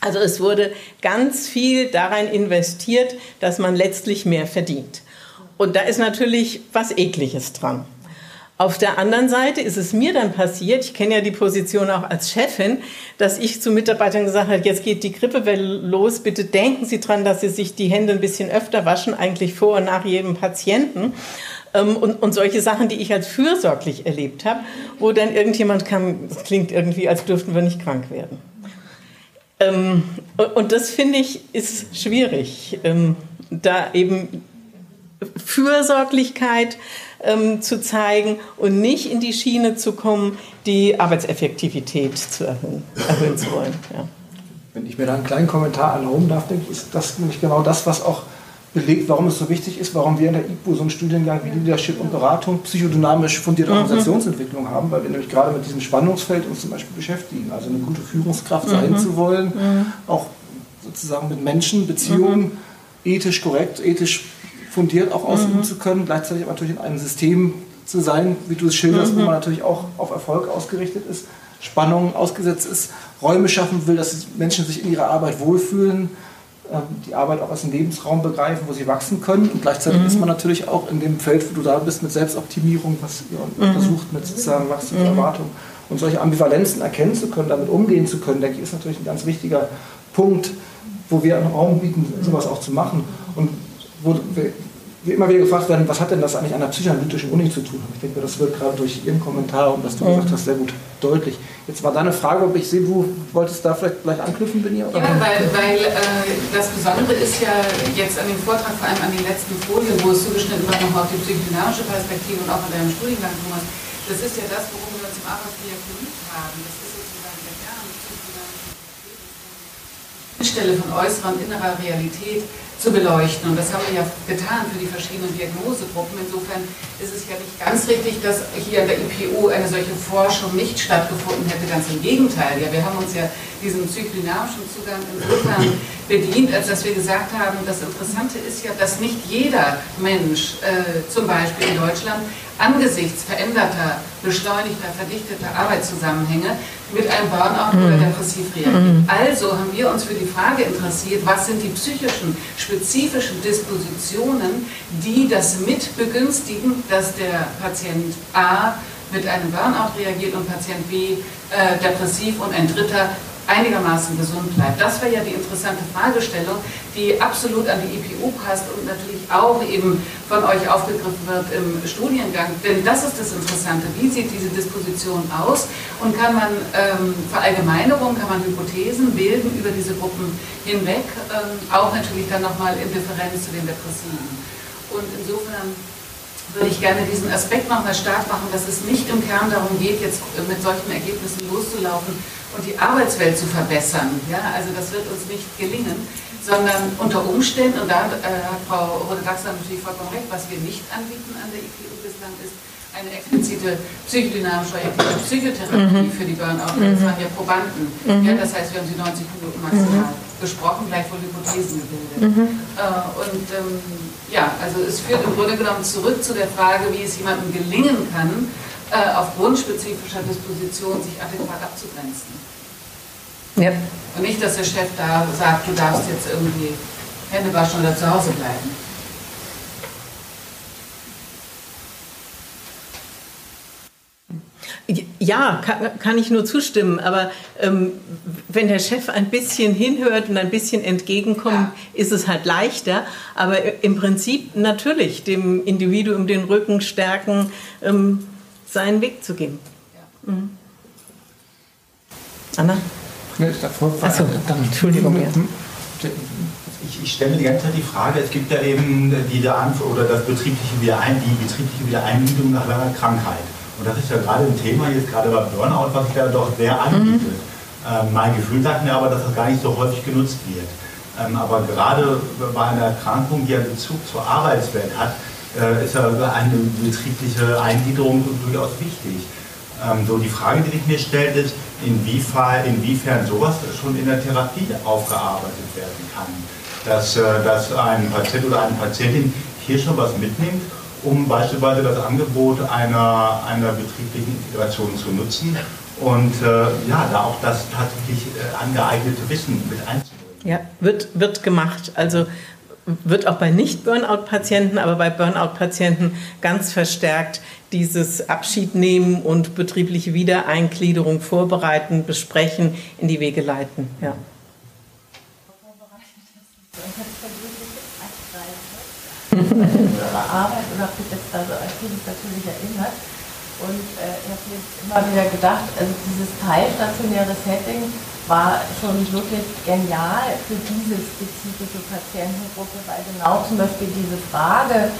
also es wurde ganz viel darein investiert, dass man letztlich mehr verdient. Und da ist natürlich was Ekliges dran. Auf der anderen Seite ist es mir dann passiert, ich kenne ja die Position auch als Chefin, dass ich zu Mitarbeitern gesagt habe, jetzt geht die Grippewelle los, bitte denken Sie dran, dass Sie sich die Hände ein bisschen öfter waschen, eigentlich vor und nach jedem Patienten. Ähm, und, und solche Sachen, die ich als fürsorglich erlebt habe, wo dann irgendjemand kam, das klingt irgendwie, als dürften wir nicht krank werden. Ähm, und das finde ich ist schwierig, ähm, da eben Fürsorglichkeit zu zeigen und nicht in die Schiene zu kommen, die Arbeitseffektivität zu erhöhen, erhöhen zu wollen. Ja. Wenn ich mir da einen kleinen Kommentar erlauben darf, denke ich, ist das nämlich genau das, was auch belegt, warum es so wichtig ist, warum wir in der IPU so einen Studiengang wie Leadership und Beratung, psychodynamisch fundierte mhm. Organisationsentwicklung haben, weil wir nämlich gerade mit diesem Spannungsfeld uns zum Beispiel beschäftigen. Also eine gute Führungskraft sein mhm. zu wollen, mhm. auch sozusagen mit Menschen, Beziehungen ethisch korrekt, ethisch fundiert auch ausüben zu können, gleichzeitig aber natürlich in einem System zu sein, wie du es schilderst, wo man natürlich auch auf Erfolg ausgerichtet ist, Spannungen ausgesetzt ist, Räume schaffen will, dass Menschen sich in ihrer Arbeit wohlfühlen, die Arbeit auch als einen Lebensraum begreifen, wo sie wachsen können. Und gleichzeitig mhm. ist man natürlich auch in dem Feld, wo du da bist, mit Selbstoptimierung, was ihr mhm. untersucht, mit sozusagen Wachstumserwartung. Mhm. Und solche Ambivalenzen erkennen zu können, damit umgehen zu können, denke ich, ist natürlich ein ganz wichtiger Punkt, wo wir einen Raum bieten, sowas auch zu machen. Und wo immer wieder gefragt werden, was hat denn das eigentlich an der psychoanalytischen Uni zu tun? Ich denke, das wird gerade durch Ihren Kommentar und was du gesagt hast, sehr gut deutlich. Jetzt war deine Frage, ob ich sehe, du wolltest da vielleicht gleich anknüpfen, Benia? Ja, weil, weil äh, das Besondere ist ja jetzt an dem Vortrag, vor allem an den letzten Folien, wo es zugeschnitten war nochmal auf die psychodynamische Perspektive und auch in deinem Studiengang, Thomas, das ist ja das, worum wir uns im Arbeitsdiag bemüht haben. Das ist sozusagen der Kern psychodynamische Stelle von äußerer und innerer Realität zu beleuchten. Und das haben wir ja getan für die verschiedenen Diagnosegruppen. Insofern ist es ja nicht ganz richtig, dass hier an der IPU eine solche Forschung nicht stattgefunden hätte. Ganz im Gegenteil. Ja, wir haben uns ja diesen psychodynamischen Zugang insofern bedient, als dass wir gesagt haben, das Interessante ist ja, dass nicht jeder Mensch, äh, zum Beispiel in Deutschland, angesichts veränderter, beschleunigter, verdichteter Arbeitszusammenhänge mit einem Burnout mhm. oder depressiv reagiert. Mhm. Also haben wir uns für die Frage interessiert, was sind die psychischen, spezifischen Dispositionen, die das mit begünstigen, dass der Patient A mit einem Burnout reagiert und Patient B äh, depressiv und ein Dritter einigermaßen gesund bleibt. Das wäre ja die interessante Fragestellung, die absolut an die EPU passt und natürlich auch eben von euch aufgegriffen wird im Studiengang. Denn das ist das Interessante. Wie sieht diese Disposition aus? Und kann man ähm, Verallgemeinerungen, kann man Hypothesen bilden über diese Gruppen hinweg? Ähm, auch natürlich dann nochmal in Differenz zu den Depressiven. Und insofern würde ich gerne diesen Aspekt nochmal stark machen, dass es nicht im Kern darum geht, jetzt mit solchen Ergebnissen loszulaufen und die Arbeitswelt zu verbessern. Ja, also das wird uns nicht gelingen, sondern unter Umständen, und da äh, hat Frau Rode-Daxler natürlich vollkommen recht, was wir nicht anbieten an der IPU bislang ist, eine explizite psychodynamische Psychotherapie mhm. für die Burnout. Das waren ja Probanden. Mhm. Ja, das heißt, wir haben sie 90 Minuten maximal mhm. besprochen, gleich wohl Hypothesen gebildet. Mhm. Äh, und ähm, ja, also es führt im Grunde genommen zurück zu der Frage, wie es jemandem gelingen kann, äh, aufgrund spezifischer Disposition sich adäquat abzugrenzen. Ja. Und nicht, dass der Chef da sagt, du darfst jetzt irgendwie Hände waschen oder zu Hause bleiben. Ja, kann, kann, ich nur zustimmen. Aber ähm, wenn der Chef ein bisschen hinhört und ein bisschen entgegenkommt, ja. ist es halt leichter. Aber im Prinzip natürlich dem Individuum den Rücken stärken, ähm, seinen Weg zu gehen. Ja. Mhm. Anna? Nee, davor Achso, dann, Entschuldigung. Ja. Ich, ich, stelle mir die ganze Zeit die Frage, es gibt ja eben die oder das betriebliche Wiederein, die betriebliche Wiedereingliederung nach langer Krankheit. Und das ist ja gerade ein Thema jetzt gerade beim Burnout, was sich da doch sehr anbietet. Mhm. Ähm, mein Gefühl sagt mir aber, dass das gar nicht so häufig genutzt wird. Ähm, aber gerade bei einer Erkrankung, die einen Bezug zur Arbeitswelt hat, äh, ist ja eine betriebliche Eingliederung durchaus wichtig. Ähm, so die Frage, die sich mir stellt, ist, inwiefern, inwiefern sowas schon in der Therapie aufgearbeitet werden kann. Dass, äh, dass ein Patient oder eine Patientin hier schon was mitnimmt, um beispielsweise das Angebot einer, einer betrieblichen Integration zu nutzen und äh, ja, da auch das tatsächlich äh, angeeignete Wissen mit einzubringen. Ja, wird, wird gemacht. Also wird auch bei Nicht-Burnout-Patienten, aber bei Burnout-Patienten ganz verstärkt dieses Abschied nehmen und betriebliche Wiedereingliederung vorbereiten, besprechen, in die Wege leiten. Ja. Ihre Arbeit und habe mich jetzt also an vieles natürlich erinnert. Und äh, ich habe jetzt immer wieder gedacht, also dieses teilstationäre Setting war schon wirklich genial für diese spezifische Patientengruppe, weil genau zum Beispiel diese Frage,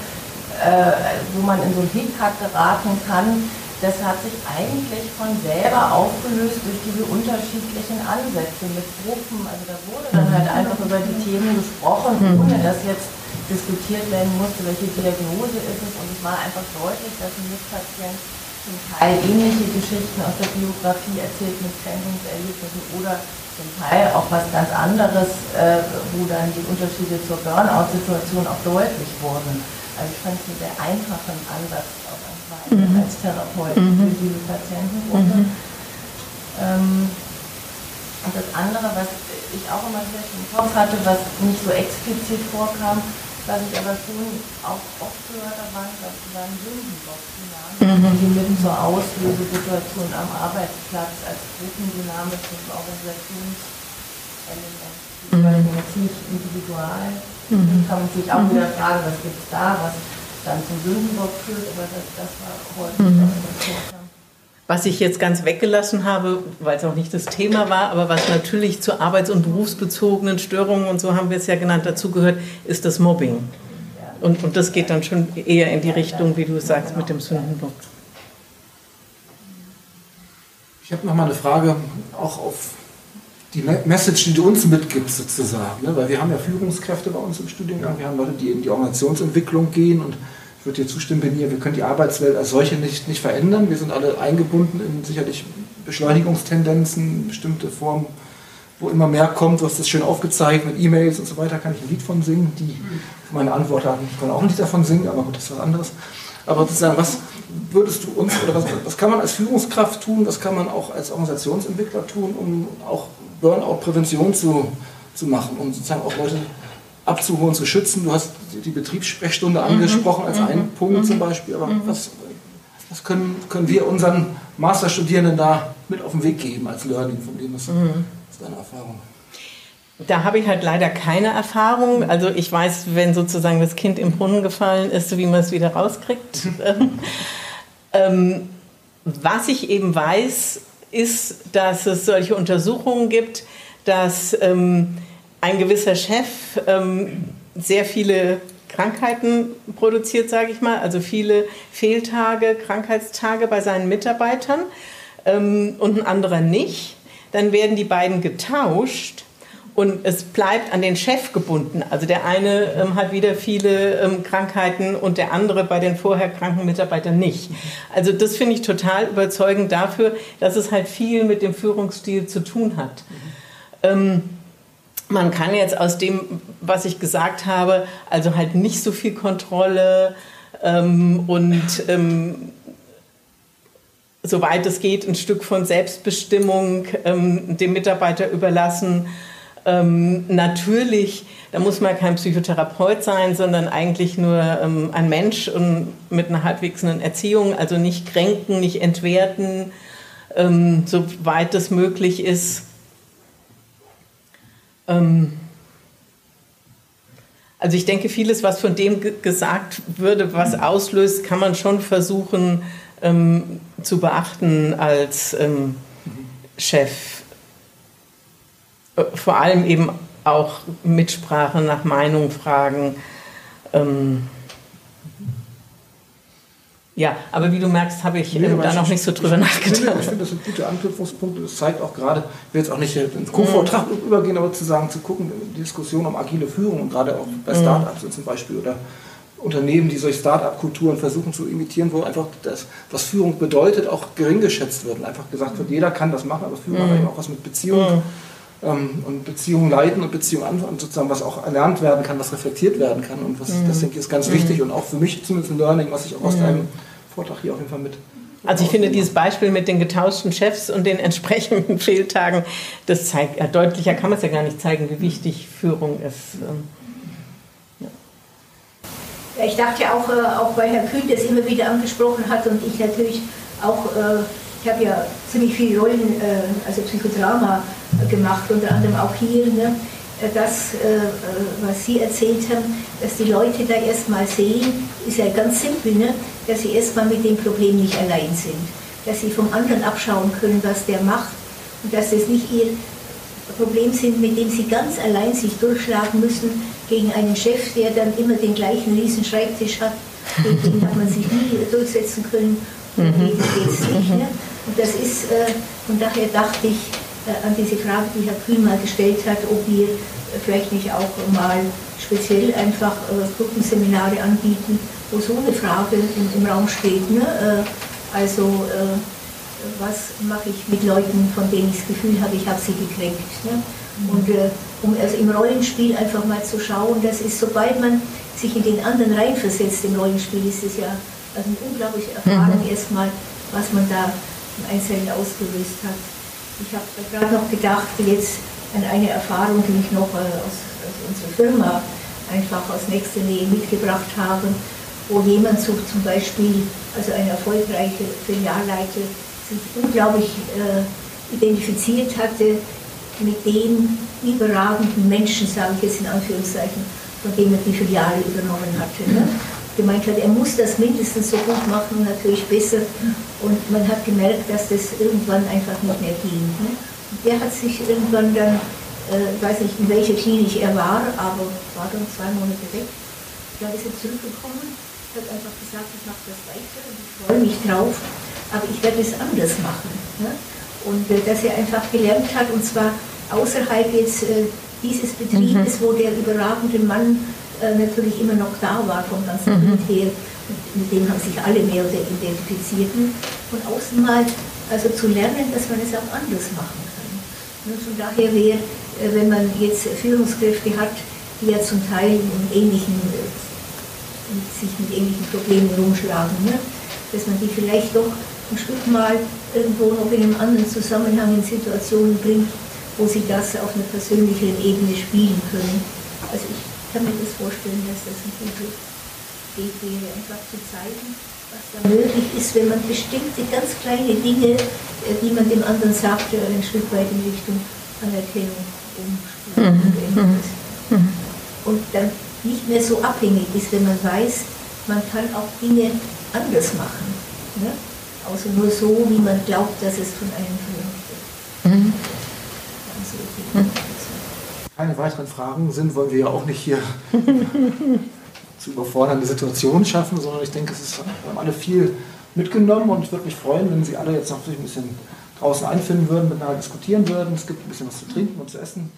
äh, wo man in so einen Hickhack geraten kann, das hat sich eigentlich von selber aufgelöst durch diese unterschiedlichen Ansätze mit Gruppen. Also da wurde dann halt einfach über die Themen gesprochen, mhm. ohne dass jetzt diskutiert werden musste, welche Diagnose ist es. Und es war einfach deutlich, dass ein Mitpatient zum Teil ähnliche Geschichten aus der Biografie erzählt mit Kränkungserlebnissen oder zum Teil auch was ganz anderes, äh, wo dann die Unterschiede zur Burnout-Situation auch deutlich wurden. Also ich fand es einen sehr einfachen Ansatz auch mhm. als Therapeut mhm. für diese Patientengruppe. Mhm. Ähm, und das andere, was ich auch immer sehr im Kopf hatte, was nicht so explizit vorkam, was ich aber schon auch oft gehört habe, waren, dass waren Sündenbock-Dynamik, mhm. die mit zur Auslösesituation am Arbeitsplatz als gruppendynamisches Organisationselement, mhm. jetzt nicht individual Mhm. Kann man sich auch mhm. wieder fragen, was gibt es da, was dann zum Sündenbock führt, aber das, das war häufig mhm. Was ich jetzt ganz weggelassen habe, weil es auch nicht das Thema war, aber was natürlich zu arbeits- und berufsbezogenen Störungen und so haben wir es ja genannt dazugehört, ist das Mobbing. Und, und das geht dann schon eher in die Richtung, wie du sagst, mit dem Sündenbock. Ich habe noch mal eine Frage, auch auf die Message, die du uns mitgibst sozusagen. Ne? Weil wir haben ja Führungskräfte bei uns im Studiengang, wir haben Leute, die in die Organisationsentwicklung gehen und würde dir zustimmen, Benia, wir können die Arbeitswelt als solche nicht, nicht verändern. Wir sind alle eingebunden in sicherlich Beschleunigungstendenzen, bestimmte Formen, wo immer mehr kommt. Du hast das schön aufgezeigt mit E-Mails und so weiter, kann ich ein Lied von singen. Die meine Antwort haben, ich kann auch ein Lied davon singen, aber gut, das ist was anderes. Aber sozusagen, was würdest du uns, oder was, was kann man als Führungskraft tun, was kann man auch als Organisationsentwickler tun, um auch Burnout-Prävention zu, zu machen und sozusagen auch Leute abzuholen, zu schützen. Du hast die Betriebssprechstunde mhm. angesprochen als einen mhm. Punkt zum Beispiel, aber mhm. was, was können, können wir unseren Masterstudierenden da mit auf den Weg geben als Learning von dem, was, mhm. ist deine Erfahrung? Da habe ich halt leider keine Erfahrung. Also ich weiß, wenn sozusagen das Kind im Brunnen gefallen ist, wie man es wieder rauskriegt. ähm, was ich eben weiß, ist, dass es solche Untersuchungen gibt, dass ähm, ein gewisser Chef ähm, sehr viele Krankheiten produziert, sage ich mal, also viele Fehltage, Krankheitstage bei seinen Mitarbeitern ähm, und ein anderer nicht. Dann werden die beiden getauscht und es bleibt an den Chef gebunden. Also der eine ähm, hat wieder viele ähm, Krankheiten und der andere bei den vorher kranken Mitarbeitern nicht. Also das finde ich total überzeugend dafür, dass es halt viel mit dem Führungsstil zu tun hat. Ähm, man kann jetzt aus dem, was ich gesagt habe, also halt nicht so viel Kontrolle ähm, und ähm, soweit es geht, ein Stück von Selbstbestimmung ähm, dem Mitarbeiter überlassen ähm, natürlich, da muss man kein Psychotherapeut sein, sondern eigentlich nur ähm, ein Mensch und mit einer halbwegsenden Erziehung, also nicht kränken, nicht entwerten, ähm, soweit es möglich ist. Ähm, also ich denke, vieles, was von dem gesagt würde, was auslöst, kann man schon versuchen ähm, zu beachten als ähm, Chef vor allem eben auch Mitsprache nach Meinung fragen. Ähm Ja, aber wie du merkst, habe ich nee, da noch nicht so drüber nachgedacht. Ich finde, das sind gute Anknüpfungspunkte. Das zeigt auch gerade, ich will jetzt auch nicht ins Co-Vortrag mhm. übergehen, aber zu sagen, zu gucken, die Diskussion um agile Führung und gerade auch bei mhm. Startups mhm. zum Beispiel oder Unternehmen, die solche Start-up-Kulturen versuchen zu imitieren, wo einfach das, was Führung bedeutet, auch gering geschätzt wird. Und einfach gesagt wird, jeder kann das machen, aber Führung mhm. hat eben auch was mit Beziehungen mhm. Ähm, und Beziehungen leiten und Beziehungen an und sozusagen was auch erlernt werden kann, was reflektiert werden kann. Und was, mhm. das denke ich ist ganz wichtig und auch für mich zumindest ein Learning, was ich auch aus mhm. deinem Vortrag hier auf jeden Fall mit also ich finde dieses Beispiel mit den getauschten Chefs und den entsprechenden Fehltagen, das zeigt, ja, deutlicher kann man es ja gar nicht zeigen, wie wichtig Führung ist. Ähm. Ich dachte ja auch, äh, auch weil Herr Kühn das immer wieder angesprochen hat und ich natürlich auch, äh, ich habe ja ziemlich viele Rollen, äh, also Psychodrama gemacht, unter anderem auch hier, ne, das, was Sie erzählt haben, dass die Leute da erstmal sehen, ist ja ganz simpel, ne, dass sie erstmal mit dem Problem nicht allein sind, dass sie vom anderen abschauen können, was der macht. Und dass das nicht ihr Problem sind, mit dem sie ganz allein sich durchschlagen müssen, gegen einen Chef, der dann immer den gleichen riesen Schreibtisch hat, gegen den hat man sich nie durchsetzen können und mhm. jetzt nicht. Ne? Und das ist, äh, und daher dachte ich äh, an diese Frage, die Herr Kühn mal gestellt hat, ob wir vielleicht nicht auch mal speziell einfach äh, Gruppenseminare anbieten, wo so eine Frage im, im Raum steht. Ne? Äh, also äh, was mache ich mit Leuten, von denen ich das Gefühl habe, ich habe sie gekränkt. Ne? Und äh, um also im Rollenspiel einfach mal zu schauen, das ist, sobald man sich in den anderen reinversetzt im Rollenspiel, ist es ja also eine unglaubliche Erfahrung mhm. erstmal, was man da im Einzelnen ausgelöst hat. Ich habe gerade noch gedacht, jetzt an eine Erfahrung, die ich noch äh, aus, aus unserer Firma einfach aus nächster Nähe mitgebracht habe, wo jemand so zum Beispiel, also eine erfolgreiche Filialleiter, sich unglaublich äh, identifiziert hatte mit dem überragenden Menschen, sage ich jetzt in Anführungszeichen, von dem er die Filiale übernommen hatte. Ne? Gemeint hat, er muss das mindestens so gut machen, natürlich besser. Und man hat gemerkt, dass das irgendwann einfach nicht mehr ging. Ne? Und der hat sich irgendwann dann, äh, weiß nicht in welcher Klinik er war, aber war dann zwei Monate weg. Da ist er zurückgekommen, hat einfach gesagt, ich mache das weiter und ich freue mich drauf, aber ich werde es anders machen. Ne? Und äh, dass er einfach gelernt hat, und zwar außerhalb jetzt äh, dieses Betriebes, mhm. wo der überragende Mann natürlich immer noch da war vom ganzen mhm. Bild her, mit, dem haben sich alle mehr oder identifiziert. Von außen mal also zu lernen, dass man es auch anders machen kann. Und von daher wäre, äh, wenn man jetzt Führungskräfte hat, die ja zum Teil in ähnlichen, äh, sich mit ähnlichen Problemen rumschlagen, ne? dass man die vielleicht doch ein Stück mal irgendwo noch in einem anderen Zusammenhang in Situationen bringt, wo sie das auf einer persönlichen Ebene spielen können. Also ich kann mir das vorstellen, dass das ein guter Weg wäre, einfach zu zeigen, was da möglich ist, wenn man bestimmte ganz kleine Dinge, äh, die man dem anderen sagt, ein Stück weit in Richtung Anerkennung umspielt. Mhm. Mhm. Und dann nicht mehr so abhängig ist, wenn man weiß, man kann auch Dinge anders machen. Ne? außer nur so, wie man glaubt, dass es von einem verlangt wird. Mhm. Mhm. Keine weiteren Fragen sind, wollen wir ja auch nicht hier zu überfordernde Situationen schaffen, sondern ich denke, es ist, wir haben alle viel mitgenommen und ich würde mich freuen, wenn Sie alle jetzt noch ein bisschen draußen einfinden würden, miteinander diskutieren würden. Es gibt ein bisschen was zu trinken und zu essen.